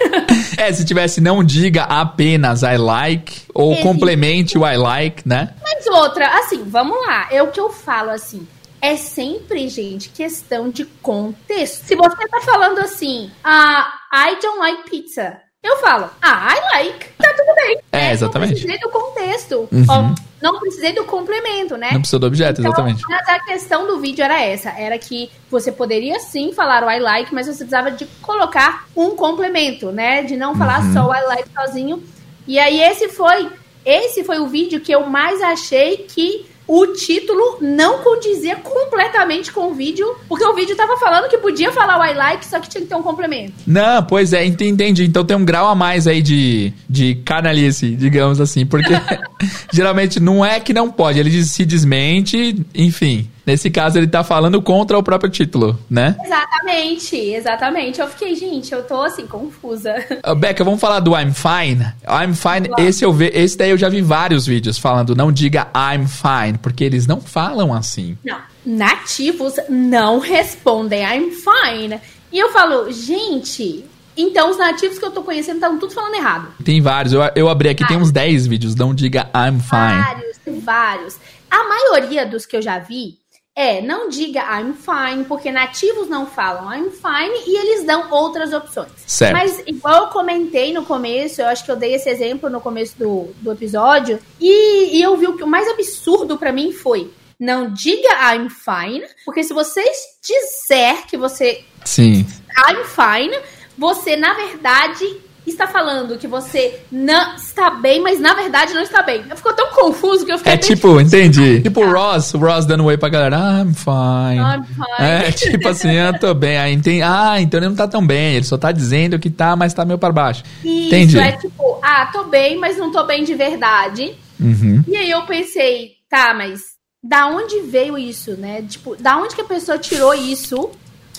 A: É, se tivesse não diga apenas I like ou
B: Existe.
A: complemente o I like, né?
B: Mas outra, assim, vamos lá. É o que eu falo assim. É sempre, gente, questão de contexto. Se você tá falando assim, ah, I don't like pizza. Eu falo, ah, I like. Tá tudo bem.
A: É,
B: né?
A: exatamente.
B: Não precisa do contexto. texto. Uhum. Ó, não precisei do complemento, né?
A: Não precisou do objeto, então, exatamente.
B: Mas a questão do vídeo era essa: era que você poderia sim falar o I like, mas você precisava de colocar um complemento, né? De não falar uhum. só o I like sozinho. E aí esse foi. Esse foi o vídeo que eu mais achei que o título não condizia completamente com o vídeo, porque o vídeo tava falando que podia falar o I like, só que tinha que ter um complemento.
A: Não, pois é, entendi. Então tem um grau a mais aí de, de canalice, digamos assim, porque <laughs> <laughs> geralmente não é que não pode, ele se desmente, enfim. Nesse caso, ele tá falando contra o próprio título, né?
B: Exatamente, exatamente. Eu fiquei, gente, eu tô assim, confusa.
A: Uh, Becca, vamos falar do I'm Fine? I'm Fine, esse eu ve, esse daí eu já vi vários vídeos falando, não diga I'm fine, porque eles não falam assim.
B: Não. Nativos não respondem I'm fine. E eu falo, gente, então, os nativos que eu tô conhecendo estão tudo falando errado.
A: Tem vários. Eu, eu abri aqui, vários. tem uns 10 vídeos. Não diga I'm fine.
B: Vários, vários. A maioria dos que eu já vi é, não diga I'm fine, porque nativos não falam I'm fine e eles dão outras opções.
A: Certo.
B: Mas, igual eu comentei no começo, eu acho que eu dei esse exemplo no começo do, do episódio, e, e eu vi o que o mais absurdo para mim foi: não diga I'm fine, porque se você disser que você.
A: Sim.
B: I'm fine, você, na verdade, está falando que você não está bem, mas na verdade não está bem. Ficou tão confuso que eu fiquei.
A: É tipo, entendi. Tipo o Ross, o Ross dando oi pra galera. I'm fine.
B: I'm fine.
A: É, <laughs> tipo assim, eu tô bem. Aí entendi. Ah, então ele não tá tão bem. Ele só tá dizendo que tá, mas tá meio para baixo.
B: Isso,
A: entendi.
B: é tipo, ah, tô bem, mas não tô bem de verdade.
A: Uhum.
B: E aí eu pensei, tá, mas da onde veio isso, né? Tipo, da onde que a pessoa tirou isso?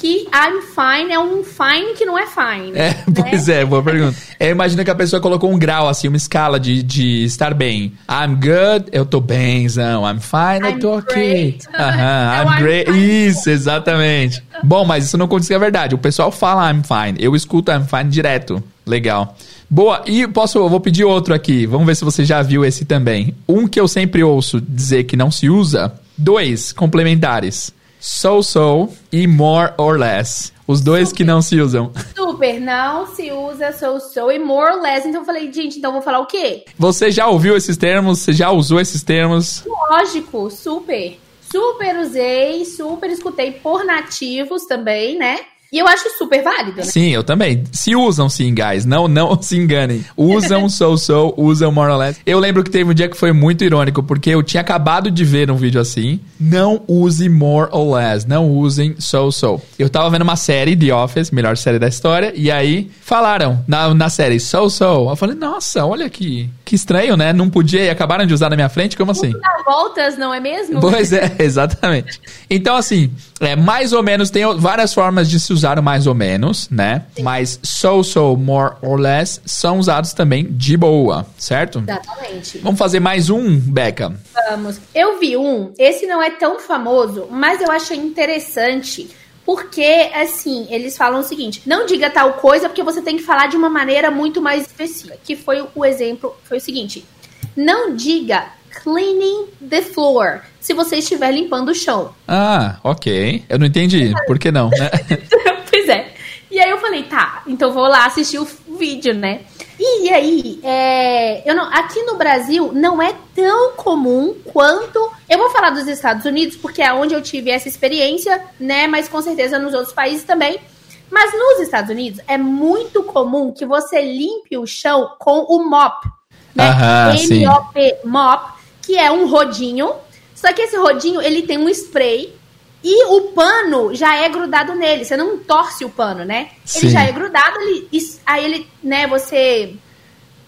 B: Que I'm fine é um fine que não é fine.
A: É, né? <laughs> pois é, boa pergunta. É, imagina que a pessoa colocou um grau, assim, uma escala de, de estar bem. I'm good, eu tô benzão. I'm fine, I'm eu tô ok. Aham, <laughs> I'm, I'm great. Isso, exatamente. Bom, mas isso não condiz a verdade. O pessoal fala I'm fine. Eu escuto I'm fine direto. Legal. Boa, e posso, eu vou pedir outro aqui. Vamos ver se você já viu esse também. Um que eu sempre ouço dizer que não se usa. Dois complementares so-so e more or less. Os dois Super. que não se usam.
B: Super, não se usa so-so e more or less. Então eu falei, gente, então vou falar o quê?
A: Você já ouviu esses termos? Você já usou esses termos?
B: Lógico, super. Super usei, super escutei por nativos também, né? E eu acho super válido, né?
A: Sim, eu também. Se usam sim, guys. Não, não <laughs> se enganem. Usam <laughs> so-so, usam more or less. Eu lembro que teve um dia que foi muito irônico, porque eu tinha acabado de ver um vídeo assim. Não use more or less. Não usem so-so. Eu tava vendo uma série, The Office, melhor série da história, e aí falaram na, na série so-so. Eu falei, nossa, olha que, que estranho, né? Não podia e acabaram de usar na minha frente, como assim?
B: Dá voltas, não é mesmo?
A: Pois é, <laughs> exatamente. Então, assim, é, mais ou menos, tem várias formas de se usar mais ou menos, né? Sim. Mas so, so, more or less são usados também de boa, certo?
B: Exatamente.
A: Vamos fazer mais um, Becca?
B: Vamos. Eu vi um, esse não é tão famoso, mas eu achei interessante. Porque, assim, eles falam o seguinte: não diga tal coisa porque você tem que falar de uma maneira muito mais específica. Que foi o exemplo, foi o seguinte: não diga cleaning the floor se você estiver limpando o chão.
A: Ah, ok. Eu não entendi. Por que não, né? <laughs>
B: pois é. E aí eu falei, tá, então vou lá assistir o vídeo, né? E aí, é, eu não, aqui no Brasil não é tão comum quanto. Eu vou falar dos Estados Unidos, porque é onde eu tive essa experiência, né? Mas com certeza nos outros países também. Mas nos Estados Unidos é muito comum que você limpe o chão com o mop. Né? M-O-P, mop, que é um rodinho. Só que esse rodinho ele tem um spray e o pano já é grudado nele. Você não torce o pano, né? Sim. Ele já é grudado, ele, aí ele, né, você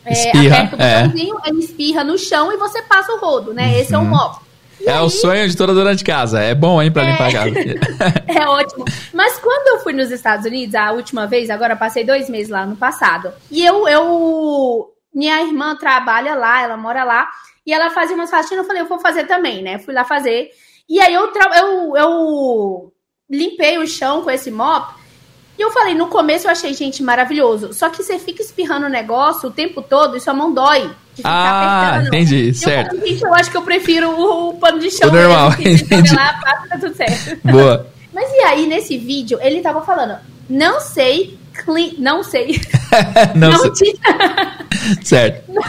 A: é, espirra, aperta o
B: botãozinho, é. ele espirra no chão e você passa o rodo, né? Uhum. Esse é o mop.
A: E é aí, o sonho de toda dona de casa. É bom, hein, pra é, limpar a casa. <laughs>
B: é ótimo. Mas quando eu fui nos Estados Unidos, a última vez, agora passei dois meses lá no passado, e eu, eu minha irmã trabalha lá, ela mora lá, e ela fazia umas faxinas, eu falei, eu vou fazer também, né? Fui lá fazer. E aí eu, eu, eu limpei o chão com esse mop. E eu falei, no começo eu achei, gente, maravilhoso. Só que você fica espirrando o negócio o tempo todo e sua mão dói.
A: ah, apertando. entendi,
B: eu
A: certo.
B: Falei, gente, eu acho que eu prefiro o, o pano de chão. O
A: normal, entendi.
B: Lá, passa, tá tudo certo. <laughs>
A: Boa.
B: Mas e aí, nesse vídeo, ele tava falando, não sei, clean, não sei. <laughs>
A: não, não sei. Diga, <laughs>
B: certo. Não,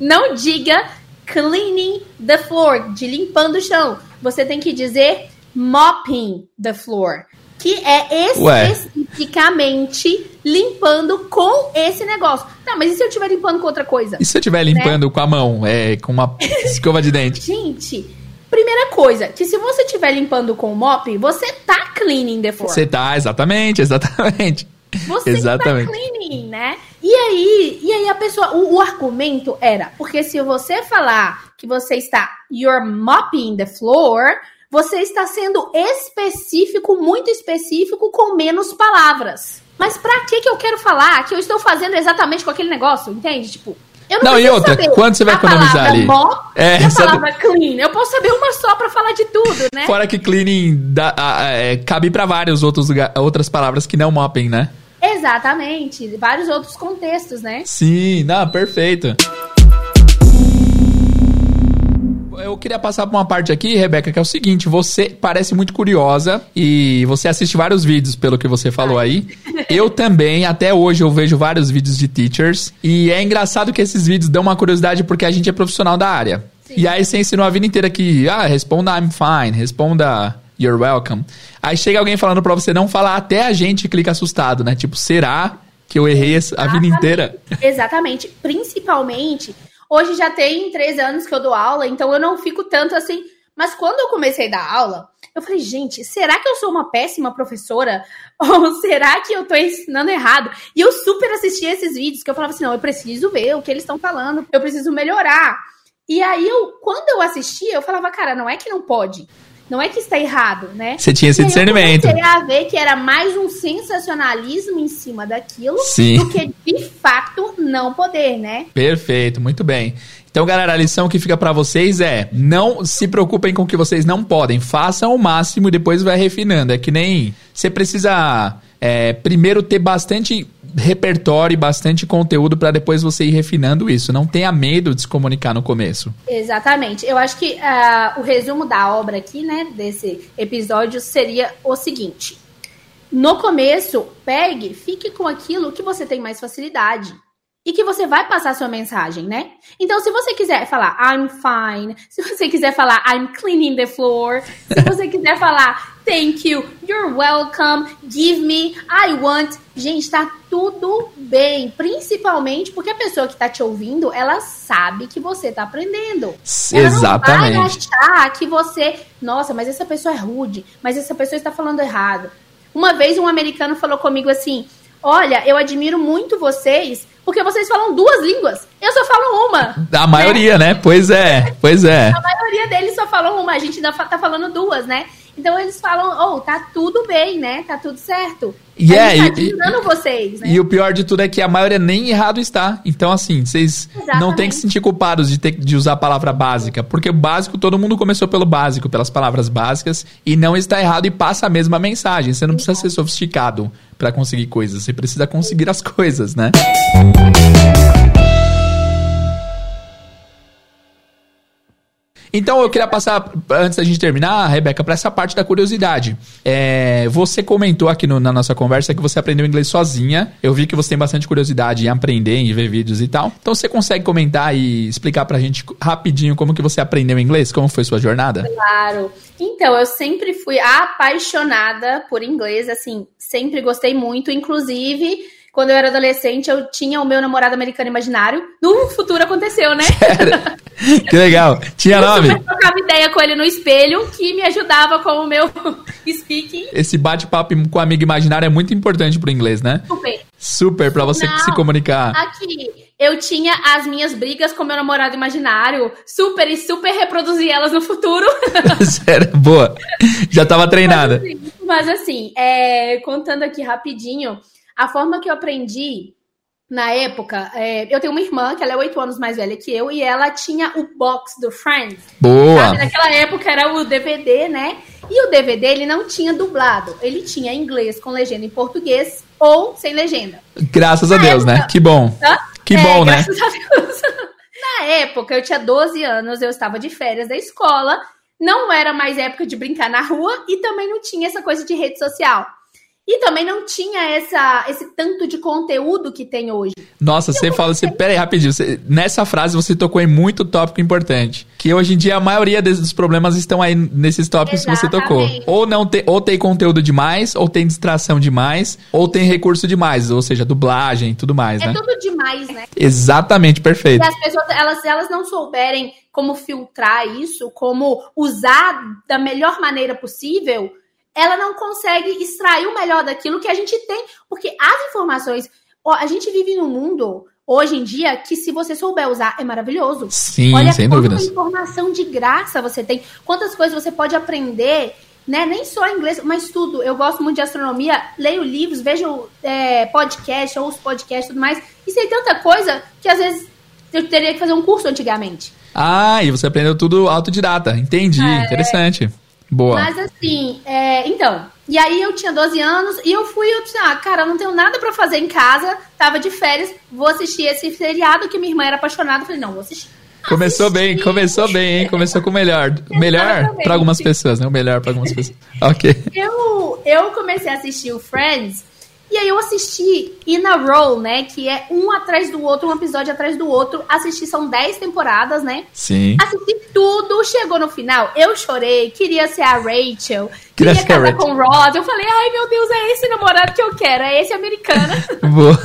B: não diga cleaning the floor, de limpando o chão. Você tem que dizer mopping the floor, que é
A: Ué.
B: especificamente limpando com esse negócio. Tá, mas e se eu estiver limpando com outra coisa?
A: E se eu estiver limpando com a mão, é, com uma <laughs> escova de dente?
B: Gente, primeira coisa, que se você estiver limpando com o mop, você tá cleaning the floor.
A: Você tá, exatamente, exatamente.
B: Você
A: Exatamente.
B: tá cleaning, né? E aí, e aí a pessoa, o, o argumento era, porque se você falar que você está you're mopping the floor, você está sendo específico, muito específico, com menos palavras. Mas pra que que eu quero falar que eu estou fazendo exatamente com aquele negócio, entende? Tipo, eu não,
A: Não, e outra,
B: saber
A: quanto você vai economizar ali?
B: Mop
A: É,
B: e a
A: sabe-
B: palavra clean. Eu posso saber uma só pra falar de tudo, né?
A: Fora que cleaning dá- a- é, cabe outros lugar, outras palavras que não mopping, né?
B: Exatamente. Vários outros contextos, né?
A: Sim, não, perfeito. Eu queria passar por uma parte aqui, Rebeca, que é o seguinte: você parece muito curiosa e você assiste vários vídeos, pelo que você falou aí. Eu também, até hoje, eu vejo vários vídeos de teachers. E é engraçado que esses vídeos dão uma curiosidade porque a gente é profissional da área. E aí você ensinou a vida inteira que, ah, responda I'm fine, responda you're welcome. Aí chega alguém falando pra você não falar, até a gente clica assustado, né? Tipo, será que eu errei a vida inteira?
B: Exatamente. Principalmente, hoje já tem três anos que eu dou aula, então eu não fico tanto assim. Mas quando eu comecei a dar aula, eu falei, gente, será que eu sou uma péssima professora? <laughs> Ou será que eu tô ensinando errado? E eu super assistia esses vídeos, que eu falava assim, não, eu preciso ver o que eles estão falando, eu preciso melhorar. E aí, eu, quando eu assistia, eu falava, cara, não é que não pode. Não é que está errado, né?
A: Você tinha esse
B: E
A: discernimento.
B: Eu comecei a ver que era mais um sensacionalismo em cima daquilo
A: Sim.
B: do que de fato não poder, né?
A: Perfeito, muito bem. Então, galera, a lição que fica pra vocês é: não se preocupem com o que vocês não podem. Façam o máximo e depois vai refinando. É que nem você precisa é, primeiro ter bastante repertório bastante conteúdo pra depois você ir refinando isso. Não tenha medo de se comunicar no começo.
B: Exatamente. Eu acho que ah, o resumo da obra aqui, né, desse episódio seria o seguinte: no começo, pegue, fique com aquilo que você tem mais facilidade. E que você vai passar sua mensagem, né? Então, se você quiser falar I'm fine, se você quiser falar I'm cleaning the floor, se você quiser falar thank you, you're welcome, give me, I want, gente, tá tudo bem. Principalmente porque a pessoa que tá te ouvindo, ela sabe que você tá aprendendo. Ela não vai
A: Exatamente.
B: achar que você, nossa, mas essa pessoa é rude, mas essa pessoa está falando errado. Uma vez um americano falou comigo assim: Olha, eu admiro muito vocês porque vocês falam duas línguas. Eu só falo uma.
A: A maioria, né? Pois é, pois é.
B: A maioria deles só falam uma, a gente ainda tá falando duas, né? Então eles falam, oh, tá tudo bem, né? Tá tudo certo.
A: E é,
B: tá
A: e-
B: vocês, né?
A: E o pior de tudo é que a maioria nem errado está. Então, assim, vocês não
B: Exatamente.
A: têm que se sentir culpados de ter de usar a palavra básica. Porque o básico, todo mundo começou pelo básico, pelas palavras básicas, e não está errado e passa a mesma mensagem. Você não precisa ser sofisticado para conseguir coisas. Você precisa conseguir as coisas, né? Então eu queria passar, antes da gente terminar, Rebeca, para essa parte da curiosidade. É, você comentou aqui no- na nossa conversa que você aprendeu inglês sozinha. Eu vi que você tem bastante curiosidade em aprender, em ver vídeos e tal. Então você consegue comentar e explicar pra gente rapidinho como que você aprendeu inglês? Como foi sua jornada?
B: Claro. Então, eu sempre fui apaixonada por inglês, assim, sempre gostei muito. Inclusive, quando eu era adolescente, eu tinha o meu namorado americano imaginário. No futuro aconteceu, né? <laughs>
A: que legal. Tinha
B: Eu
A: nome?
B: super trocava ideia com ele no espelho, que me ajudava com o meu <laughs> speaking.
A: Esse bate-papo com amigo imaginário é muito importante pro inglês, né?
B: Super.
A: Super, pra você
B: Não.
A: se comunicar.
B: Aqui, eu tinha as minhas brigas com meu namorado imaginário, super e super reproduzi elas no futuro. <laughs>
A: Sério, boa. Já tava treinada.
B: Mas assim, mas assim, é, contando aqui rapidinho, a forma que eu aprendi na época, é, eu tenho uma irmã que ela é oito anos mais velha que eu e ela tinha o box do Friends.
A: Boa.
B: Sabe? Naquela época era o DVD, né? E o DVD ele não tinha dublado, ele tinha inglês com legenda em português ou sem legenda.
A: Graças a
B: Na
A: Deus, né?
B: época-
A: Que bom.
B: Hã?
A: Que
B: É,
A: bom, né?
B: graças a Deus. <laughs> Na época, eu tinha 12 anos, eu estava de férias da escola, não era mais época de brincar na rua e também não tinha essa coisa de rede social. E também não tinha essa, esse tanto de conteúdo que tem hoje.
A: Nossa, você fala assim, pera aí, rapidinho. Você, nessa frase você tocou em muito tópico importante. Que hoje em dia a maioria desses problemas estão aí nesses tópicos Exatamente. que você tocou. Ou não tem, ou tem conteúdo demais, ou tem distração demais, ou tem recurso demais, ou seja, dublagem e tudo mais,
B: é
A: né?
B: É tudo demais, né?
A: Exatamente, perfeito.
B: E as pessoas, elas, elas não souberem como filtrar isso, como usar da melhor maneira possível, ela não consegue extrair o melhor daquilo que a gente tem, porque as informações, a gente vive num mundo hoje em dia que se você souber usar é maravilhoso.
A: Sim,
B: Olha
A: sem dúvidas.
B: Quanta informação de graça você tem, quantas coisas você pode aprender, né? Nem só inglês, mas tudo. Eu gosto muito de astronomia, leio livros, vejo é, podcast, ouço podcast e tudo mais. E sei tanta coisa que às vezes eu teria que fazer um curso antigamente.
A: Ah, e você aprendeu tudo autodidata. Entendi, é, interessante. Boa.
B: Mas assim, é, então. E aí eu tinha 12 anos e eu fui, eu disse, ah, cara, eu não tenho nada para fazer em casa, tava de férias, vou assistir esse seriado que minha irmã era apaixonada. Falei, não, vou assistir.
A: Começou assistir. bem, começou bem, hein? Começou com o melhor. Melhor para algumas pessoas, né? O melhor para algumas pessoas. Ok.
B: Eu, eu comecei a assistir o Friends e aí eu assisti In a Row, né? Que é um atrás do outro, um episódio atrás do outro. Assisti, são 10 temporadas, né?
A: Sim.
B: Assisti tudo, chegou no final. Eu chorei, queria ser a Rachel. Queria, queria casar com o Ross. Eu falei, ai meu Deus, é esse namorado que eu quero, é esse americano. <laughs>
A: Boa.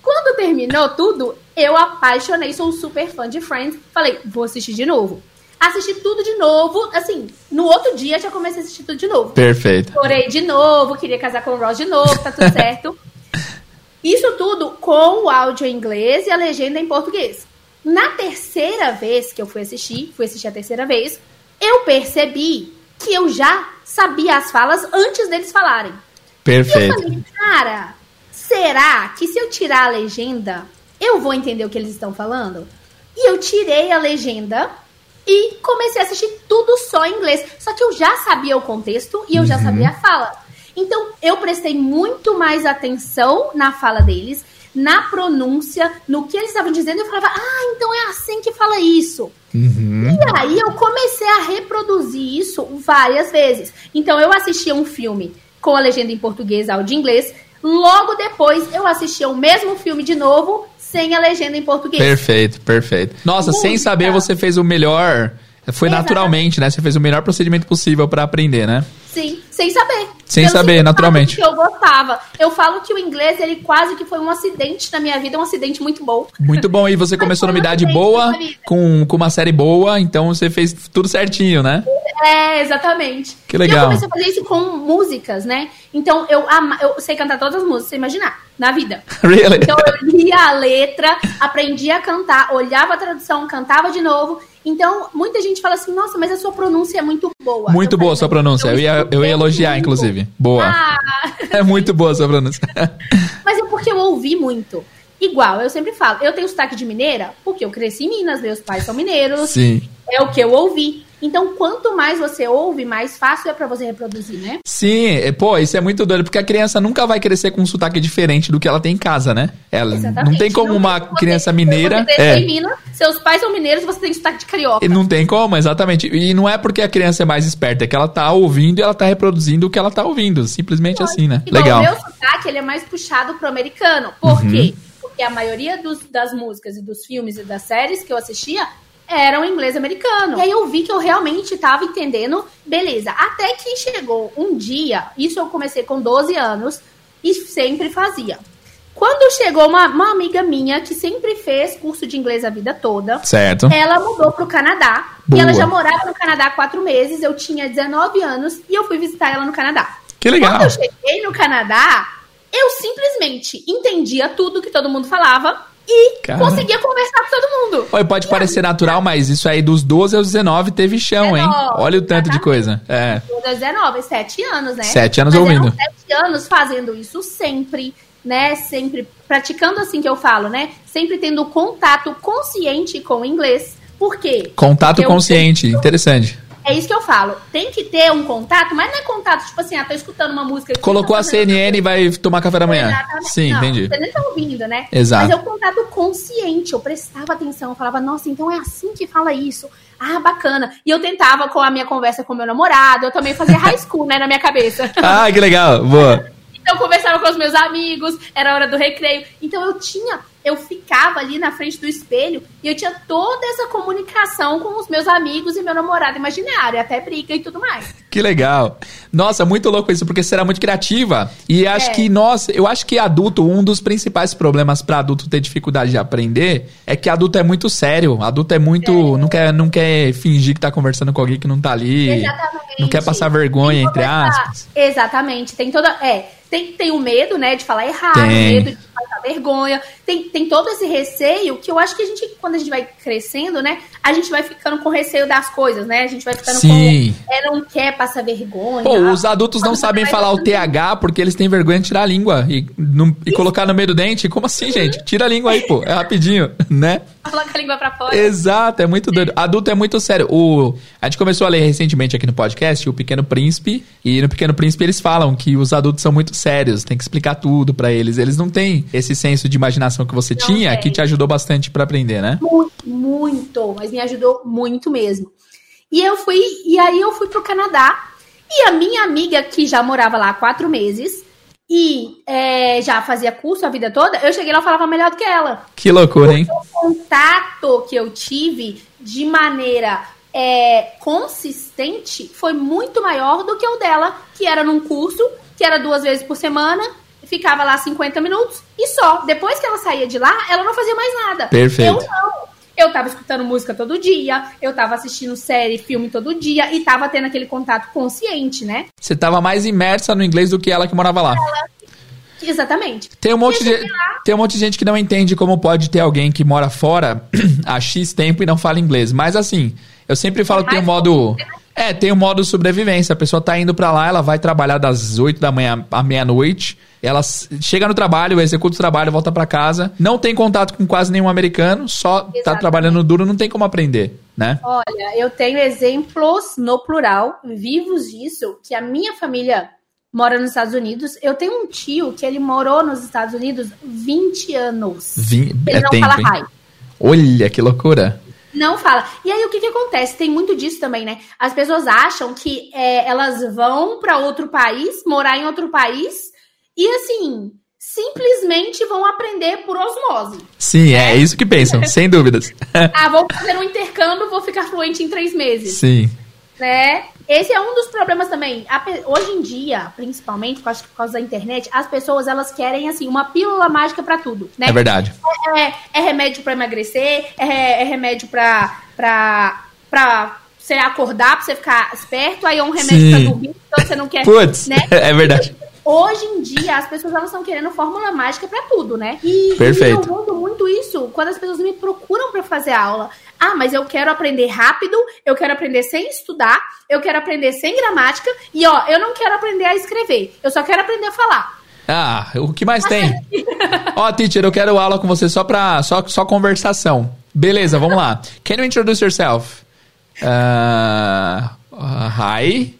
B: Quando terminou tudo, eu apaixonei, sou um super fã de Friends. Falei, vou assistir de novo assisti tudo de novo. Assim, no outro dia já comecei a assistir tudo de novo.
A: Perfeito.
B: Chorei de novo, queria casar com o Ross de novo, tá tudo <laughs> certo. Isso tudo com o áudio em inglês e a legenda em português. Na terceira vez que eu fui assistir, fui assistir a terceira vez, eu percebi que eu já sabia as falas antes deles falarem.
A: Perfeito.
B: E eu falei, cara, será que se eu tirar a legenda, eu vou entender o que eles estão falando? E eu tirei a legenda e comecei a assistir tudo só em inglês. Só que eu já sabia o contexto e eu uhum. já sabia a fala. Então eu prestei muito mais atenção na fala deles, na pronúncia, no que eles estavam dizendo. Eu falava, ah, então é assim que fala isso.
A: Uhum.
B: E aí eu comecei a reproduzir isso várias vezes. Então eu assistia um filme com a legenda em português, áudio em inglês. Logo depois eu assistia o mesmo filme de novo sem a legenda em português.
A: Perfeito, perfeito. Nossa, Música. sem saber você fez o melhor. Foi Exatamente. naturalmente, né? Você fez o melhor procedimento possível para aprender, né?
B: Sim, sem saber.
A: Sem saber, naturalmente.
B: Que eu gostava. Eu falo que o inglês, ele quase que foi um acidente na minha vida, um acidente muito bom.
A: Muito bom. E você começou numa idade boa, com, com uma série boa, então você fez tudo certinho, né?
B: É, exatamente.
A: Que legal. E
B: eu comecei a fazer isso com músicas, né? Então eu, ama, eu sei cantar todas as músicas, você imaginar, na vida. <laughs>
A: Really?
B: Então eu lia a letra, aprendia a cantar, olhava a tradução, cantava de novo. Então, muita gente fala assim, nossa, mas a sua pronúncia é muito boa.
A: Muito eu boa a sua pronúncia. Eu ia, eu ia elogiar, inclusive. Boa. Ah. <laughs> É muito boa a sua pronúncia. <laughs>
B: mas é porque eu ouvi muito. Igual, eu sempre falo, eu tenho sotaque de mineira porque eu cresci em Minas, meus pais são mineiros.
A: Sim.
B: É o que eu ouvi. Então, quanto mais você ouve, mais fácil é para você reproduzir, né?
A: Sim, é, pô, isso é muito doido, porque a criança nunca vai crescer com um sotaque diferente do que ela tem em casa, né? Ela Exatamente. não tem como não uma criança você, mineira.
B: Você é. em Minas, seus pais são mineiros, você tem sotaque de carioca.
A: Não tem como, exatamente. E não é porque a criança é mais esperta, é que ela tá ouvindo e ela tá reproduzindo o que ela tá ouvindo. Simplesmente assim, né?
B: Igual
A: Legal.
B: O meu sotaque, ele é mais puxado pro americano. Por uhum. quê? Porque a maioria dos, das músicas e dos filmes e das séries que eu assistia era um inglês americano. E aí eu vi que eu realmente estava entendendo, beleza. Até que chegou um dia, isso eu comecei com 12 anos e sempre fazia. Quando chegou uma, uma amiga minha que sempre fez curso de inglês a vida toda,
A: certo.
B: ela mudou pro Canadá. Boa. E ela já morava no Canadá há quatro meses. Eu tinha 19 anos e eu fui visitar ela no Canadá.
A: Que legal.
B: Quando eu cheguei no Canadá, eu simplesmente entendia tudo que todo mundo falava e Cara. conseguia conversar com todo mundo.
A: Oi, pode e parecer aí, natural, mas isso aí dos 12 aos 19 teve chão, 19, hein? Olha o tanto exatamente. de coisa. É.
B: 12 aos 19, 7 anos, né?
A: 7 anos mas ouvindo.
B: 7 anos fazendo isso sempre, né? Sempre praticando assim que eu falo, né? Sempre tendo contato consciente com o inglês. Por quê?
A: Contato Porque consciente, eu, interessante.
B: É isso que eu falo. Tem que ter um contato, mas não é contato, tipo assim, ah, tô escutando uma música.
A: Colocou a CNN e vai tomar café da manhã. Exatamente. Sim, não, entendi.
B: Você nem tá ouvindo, né?
A: Exato.
B: Mas é um contato consciente. Eu prestava atenção, eu falava, nossa, então é assim que fala isso. Ah, bacana. E eu tentava com a minha conversa com meu namorado, eu também fazia high school, né, na minha cabeça. <laughs>
A: ah, que legal. Boa.
B: Tava com os meus amigos, era hora do recreio. Então eu tinha eu ficava ali na frente do espelho e eu tinha toda essa comunicação com os meus amigos e meu namorado imaginário, até briga e tudo mais.
A: Que legal. Nossa, muito louco isso, porque você era muito criativa. E acho é. que, nossa, eu acho que adulto, um dos principais problemas para adulto ter dificuldade de aprender é que adulto é muito sério. Adulto é muito. É. Não, quer, não quer fingir que tá conversando com alguém que não tá ali. Exatamente. Não quer passar vergonha, entre aspas.
B: Exatamente. Tem toda. É, tem, tem o medo, né, de falar errado, tem. medo de passar vergonha, tem, tem todo esse receio que eu acho que a gente, quando a gente vai crescendo, né, a gente vai ficando com receio das coisas, né, a gente vai ficando
A: Sim.
B: com, é, não quer passar vergonha.
A: Pô, os adultos não sabem falar o TH porque eles têm vergonha de tirar a língua e, no, e colocar no meio do dente, como assim, gente? Tira a língua aí, pô, é rapidinho, né?
B: Coloca a língua pra fora.
A: Exato, é muito doido. Adulto é muito sério. O, a gente começou a ler recentemente aqui no podcast o Pequeno Príncipe, e no Pequeno Príncipe eles falam que os adultos são muito sérios, tem que explicar tudo para eles. Eles não têm esse senso de imaginação que você não tinha, que te ajudou bastante para aprender, né?
B: Muito, muito, mas me ajudou muito mesmo. E eu fui, e aí eu fui pro Canadá, e a minha amiga que já morava lá há quatro meses, e é, já fazia curso a vida toda, eu cheguei lá e falava melhor do que ela.
A: Que loucura, hein?
B: O contato que eu tive de maneira é, consistente foi muito maior do que o dela, que era num curso, que era duas vezes por semana, ficava lá 50 minutos e só. Depois que ela saía de lá, ela não fazia mais nada.
A: Perfeito.
B: Eu não. Eu tava escutando música todo dia, eu tava assistindo série, filme todo dia e tava tendo aquele contato consciente, né?
A: Você tava mais imersa no inglês do que ela que morava lá. Ela
B: Exatamente.
A: Tem um, monte de, tem um monte de gente que não entende como pode ter alguém que mora fora <clears throat> há X tempo e não fala inglês. Mas assim, eu sempre falo que tem um modo. É, tem um modo sobrevivência. A pessoa tá indo para lá, ela vai trabalhar das 8 da manhã à meia-noite. Ela chega no trabalho, executa o trabalho, volta para casa. Não tem contato com quase nenhum americano, só tá Exatamente. tá trabalhando duro, não tem como aprender, né?
B: Olha, eu tenho exemplos no plural, vivos disso, que a minha família mora nos Estados Unidos. Eu tenho um tio que ele morou nos Estados Unidos 20 anos.
A: Vim, ele
B: é não
A: tempo,
B: fala hi.
A: Olha, que loucura.
B: Não fala. E aí o que, que acontece? Tem muito disso também, né? As pessoas acham que é, elas vão para outro país, morar em outro país, e assim, simplesmente vão aprender por osmose.
A: Sim, é, é isso que pensam, <laughs> sem dúvidas.
B: ah, vou fazer um intercâmbio, vou ficar fluente em três meses.
A: Sim.
B: Né? Esse é um dos problemas também. Hoje em dia, principalmente, acho que por causa da internet, as pessoas elas querem assim uma pílula mágica para tudo, né?
A: É verdade.
B: É, é, é remédio para emagrecer, é, é remédio para para para você acordar, para você ficar esperto, aí é um remédio para dormir, então você não quer,
A: Puts,
B: né? <laughs>
A: É verdade.
B: Hoje em dia, as pessoas elas estão querendo fórmula mágica para tudo, né? E,
A: Perfeito.
B: e eu muito isso quando as pessoas me procuram para fazer aula. Ah, mas eu quero aprender rápido, eu quero aprender sem estudar, eu quero aprender sem gramática e ó, eu não quero aprender a escrever, eu só quero aprender a falar.
A: Ah, o que mais tem? <laughs> Ó, oh, teacher, eu quero aula com você só pra só, só conversação. Beleza, vamos lá. Can you introduce yourself? Uh, uh, hi.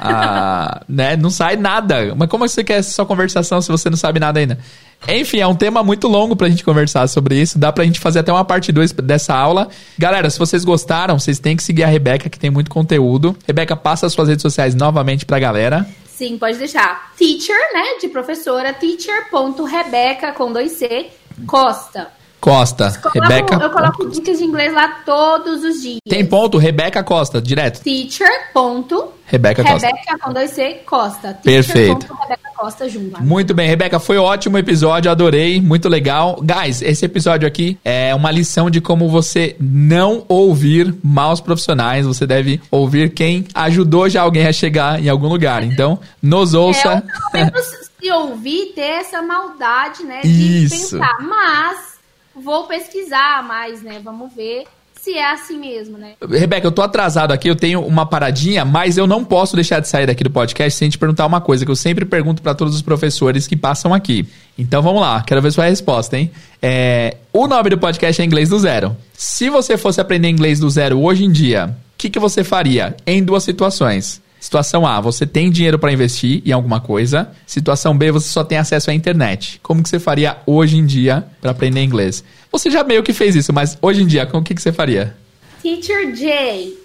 A: Ah, né? Não sai nada. Mas como você quer só conversação se você não sabe nada ainda? Enfim, é um tema muito longo pra gente conversar sobre isso. Dá pra gente fazer até uma parte 2 dessa aula. Galera, se vocês gostaram, vocês têm que seguir a Rebeca, que tem muito conteúdo. Rebeca, passa as suas redes sociais novamente pra galera.
B: Sim, pode deixar. Teacher, né? De professora, teacher.rebeca com dois C, Costa.
A: Costa.
B: Eu coloco, Rebeca. Eu coloco dicas de inglês lá todos os dias.
A: Tem ponto? Rebeca Costa, direto.
B: Teacher. Ponto,
A: Rebeca Costa.
B: Rebeca com dois C, Costa.
A: Teacher. Perfeito.
B: Ponto, Rebeca Costa junto.
A: Muito bem, Rebeca, foi ótimo episódio, adorei, muito legal. Guys, esse episódio aqui é uma lição de como você não ouvir maus profissionais. Você deve ouvir quem ajudou já alguém a chegar em algum lugar. Então, nos ouça.
B: É, se ouvir, ter essa maldade, né? De
A: Isso.
B: pensar. Mas vou pesquisar mais, né? Vamos ver se é assim mesmo, né?
A: Rebeca, eu tô atrasado aqui, eu tenho uma paradinha, mas eu não posso deixar de sair daqui do podcast sem te perguntar uma coisa que eu sempre pergunto para todos os professores que passam aqui. Então vamos lá, quero ver sua resposta, hein? É, o nome do podcast é Inglês do Zero. Se você fosse aprender inglês do zero hoje em dia, o que, que você faria em duas situações? Situação A, você tem dinheiro para investir em alguma coisa. Situação B, você só tem acesso à internet. Como que você faria hoje em dia para aprender inglês? Você já meio que fez isso, mas hoje em dia, o que, que você faria?
B: Teacher J,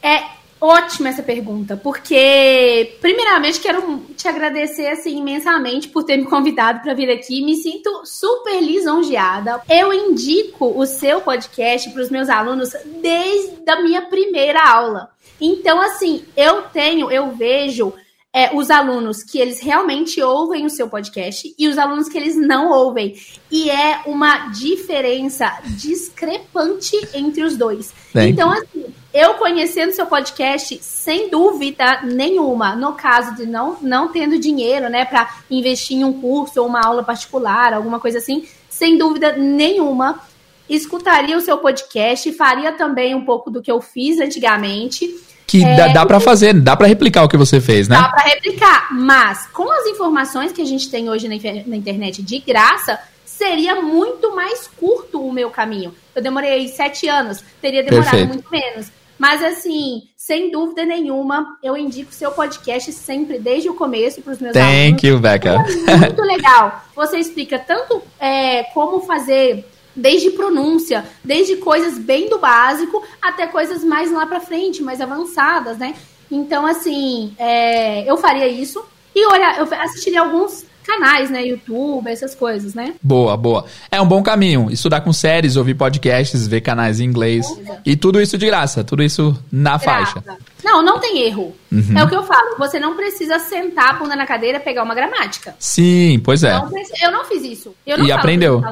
B: é, Ótima essa pergunta, porque primeiramente quero te agradecer assim imensamente por ter me convidado para vir aqui. Me sinto super lisonjeada. Eu indico o seu podcast para os meus alunos desde a minha primeira aula. Então, assim, eu tenho, eu vejo é, os alunos que eles realmente ouvem o seu podcast e os alunos que eles não ouvem. E é uma diferença discrepante entre os dois. Bem. Então, assim, eu conhecendo seu podcast, sem dúvida nenhuma, no caso de não, não tendo dinheiro, né, para investir em um curso ou uma aula particular, alguma coisa assim, sem dúvida nenhuma, escutaria o seu podcast, faria também um pouco do que eu fiz antigamente
A: que é, dá, dá para fazer, dá para replicar o que você fez, né?
B: Dá para replicar, mas com as informações que a gente tem hoje na, na internet de graça, seria muito mais curto o meu caminho. Eu demorei sete anos, teria demorado Perfeito. muito menos. Mas assim, sem dúvida nenhuma, eu indico seu podcast sempre, desde o começo, para os meus
A: Thank alunos. Thank you, Becca.
B: É muito <laughs> legal. Você explica tanto é, como fazer desde pronúncia, desde coisas bem do básico até coisas mais lá para frente, mais avançadas, né? Então, assim, é, eu faria isso. E olha, eu assistiria alguns canais, né? YouTube, essas coisas, né?
A: Boa, boa. É um bom caminho. Estudar com séries, ouvir podcasts, ver canais em inglês. E tudo isso de graça, tudo isso na graça. faixa.
B: Não, não tem erro. Uhum. É o que eu falo. Você não precisa sentar a bunda na cadeira e pegar uma gramática.
A: Sim, pois é.
B: Não, eu não fiz isso. Eu não
A: e aprendeu.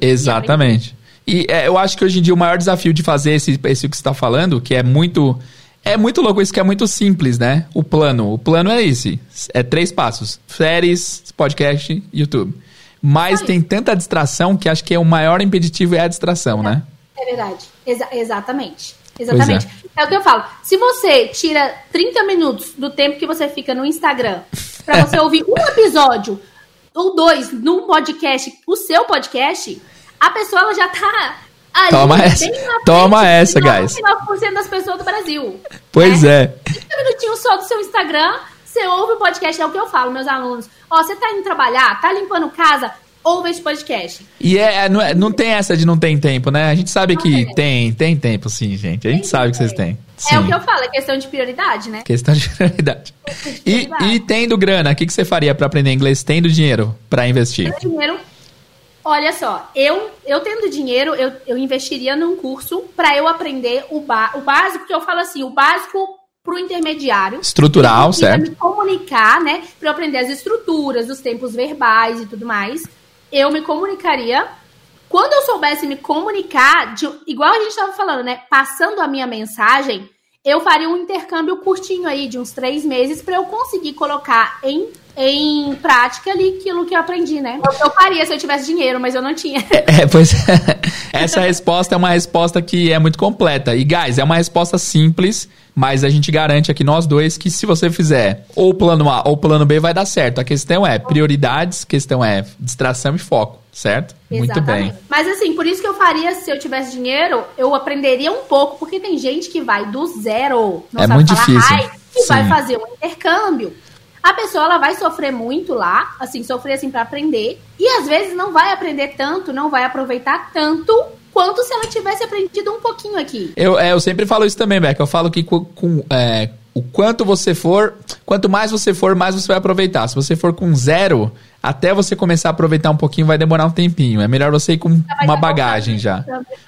A: Exatamente. E é, eu acho que hoje em dia o maior desafio de fazer esse, esse que você está falando, que é muito é muito louco isso que é muito simples, né? O plano. O plano é esse. É três passos: séries, podcast, YouTube. Mas tem tanta distração que acho que é o maior impeditivo é a distração,
B: é,
A: né?
B: É verdade. Exa exatamente. Exatamente. É. é. o que eu falo. Se você tira 30 minutos do tempo que você fica no Instagram para você ouvir um episódio ou dois num podcast, o seu podcast, a pessoa ela já tá
A: Ali, Toma essa. Toma essa, guys.
B: 99% das pessoas do Brasil.
A: Pois né? é.
B: 30 minutinhos só do seu Instagram, você ouve o podcast, é o que eu falo, meus alunos. Ó, você tá indo trabalhar, tá limpando casa, ouve esse podcast.
A: E é, é não, é, não tem essa de não tem tempo, né? A gente sabe não que tem, tem tempo sim, gente. A gente tem sabe que vocês têm. Sim.
B: É o que eu falo, é questão de prioridade, né?
A: Questão de prioridade. <laughs> De prioridade. E, e tendo grana, o que, que você faria para aprender inglês tendo dinheiro para investir?
B: Tendo dinheiro, Olha só, eu, eu tendo dinheiro, eu, eu investiria num curso para eu aprender o, ba o básico, que eu falo assim, o básico para o intermediário.
A: Estrutural, certo?
B: me comunicar, né? Para eu aprender as estruturas, os tempos verbais e tudo mais. Eu me comunicaria. Quando eu soubesse me comunicar, de, igual a gente estava falando, né? Passando a minha mensagem, eu faria um intercâmbio curtinho aí, de uns três meses, para eu conseguir colocar em em prática ali aquilo que eu aprendi, né? Eu, faria se eu tivesse dinheiro, mas eu não tinha. <laughs>
A: É, pois é. Essa resposta é uma resposta que é muito completa. E, guys, é uma resposta simples, mas a gente garante aqui nós dois que se você fizer ou plano A ou plano B vai dar certo. A questão é prioridades, questão é distração e foco, certo? Exatamente. Muito bem.
B: Mas assim, por isso que eu faria se eu tivesse dinheiro, eu aprenderia um pouco, porque tem gente que vai do zero,
A: não é muito difícil.
B: e Sim. vai fazer um intercâmbio a pessoa ela vai sofrer muito lá, assim, sofrer assim para aprender, e às vezes não vai aprender tanto, não vai aproveitar tanto quanto se ela tivesse aprendido um pouquinho aqui.
A: Eu, é, eu sempre falo isso também, Beck. Eu falo que com, com é, o quanto você for, quanto mais você for, mais você vai aproveitar. Se você for com zero, até você começar a aproveitar um pouquinho, vai demorar um tempinho. É melhor você ir com uma bagagem já.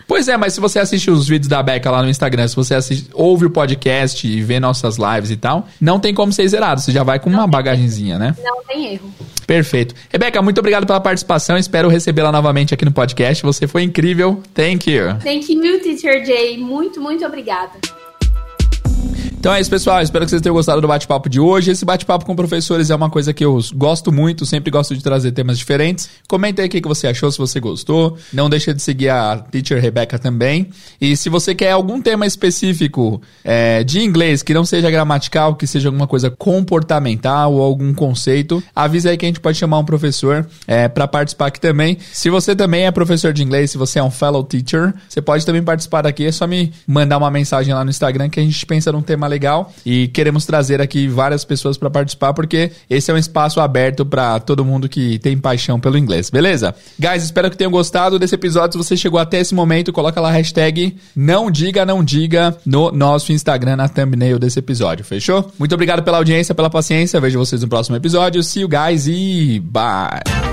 A: Pois é, mas se você assiste os vídeos da Beca lá no Instagram, se você assiste, ouve o podcast e vê nossas lives e tal, não tem como ser zerado. Você já vai com uma bagagenzinha, né?
B: Não tem erro.
A: Perfeito. Rebeca, muito obrigado pela participação. Espero recebê-la novamente aqui no podcast. Você foi incrível. Thank you.
B: Thank you, Teacher Jay. Muito, muito obrigada.
A: Então é isso, pessoal. Espero que vocês tenham gostado do bate-papo de hoje. Esse bate-papo com professores é uma coisa que eu gosto muito, sempre gosto de trazer temas diferentes. Comenta aí o que você achou, se você gostou. Não deixa de seguir a Teacher Rebecca também. E se você quer algum tema específico é, de inglês que não seja gramatical, que seja alguma coisa comportamental ou algum conceito, avisa aí que a gente pode chamar um professor é, para participar aqui também. Se você também é professor de inglês, se você é um fellow teacher, você pode também participar aqui. É só me mandar uma mensagem lá no Instagram que a gente pensa num tema legal e queremos trazer aqui várias pessoas para participar porque esse é um espaço aberto para todo mundo que tem paixão pelo inglês, beleza? Guys, espero que tenham gostado desse episódio. Se você chegou até esse momento, coloca lá a hashtag não diga não diga no nosso Instagram na thumbnail desse episódio, fechou? Muito obrigado pela audiência, pela paciência. Vejo vocês no próximo episódio. See you guys e bye.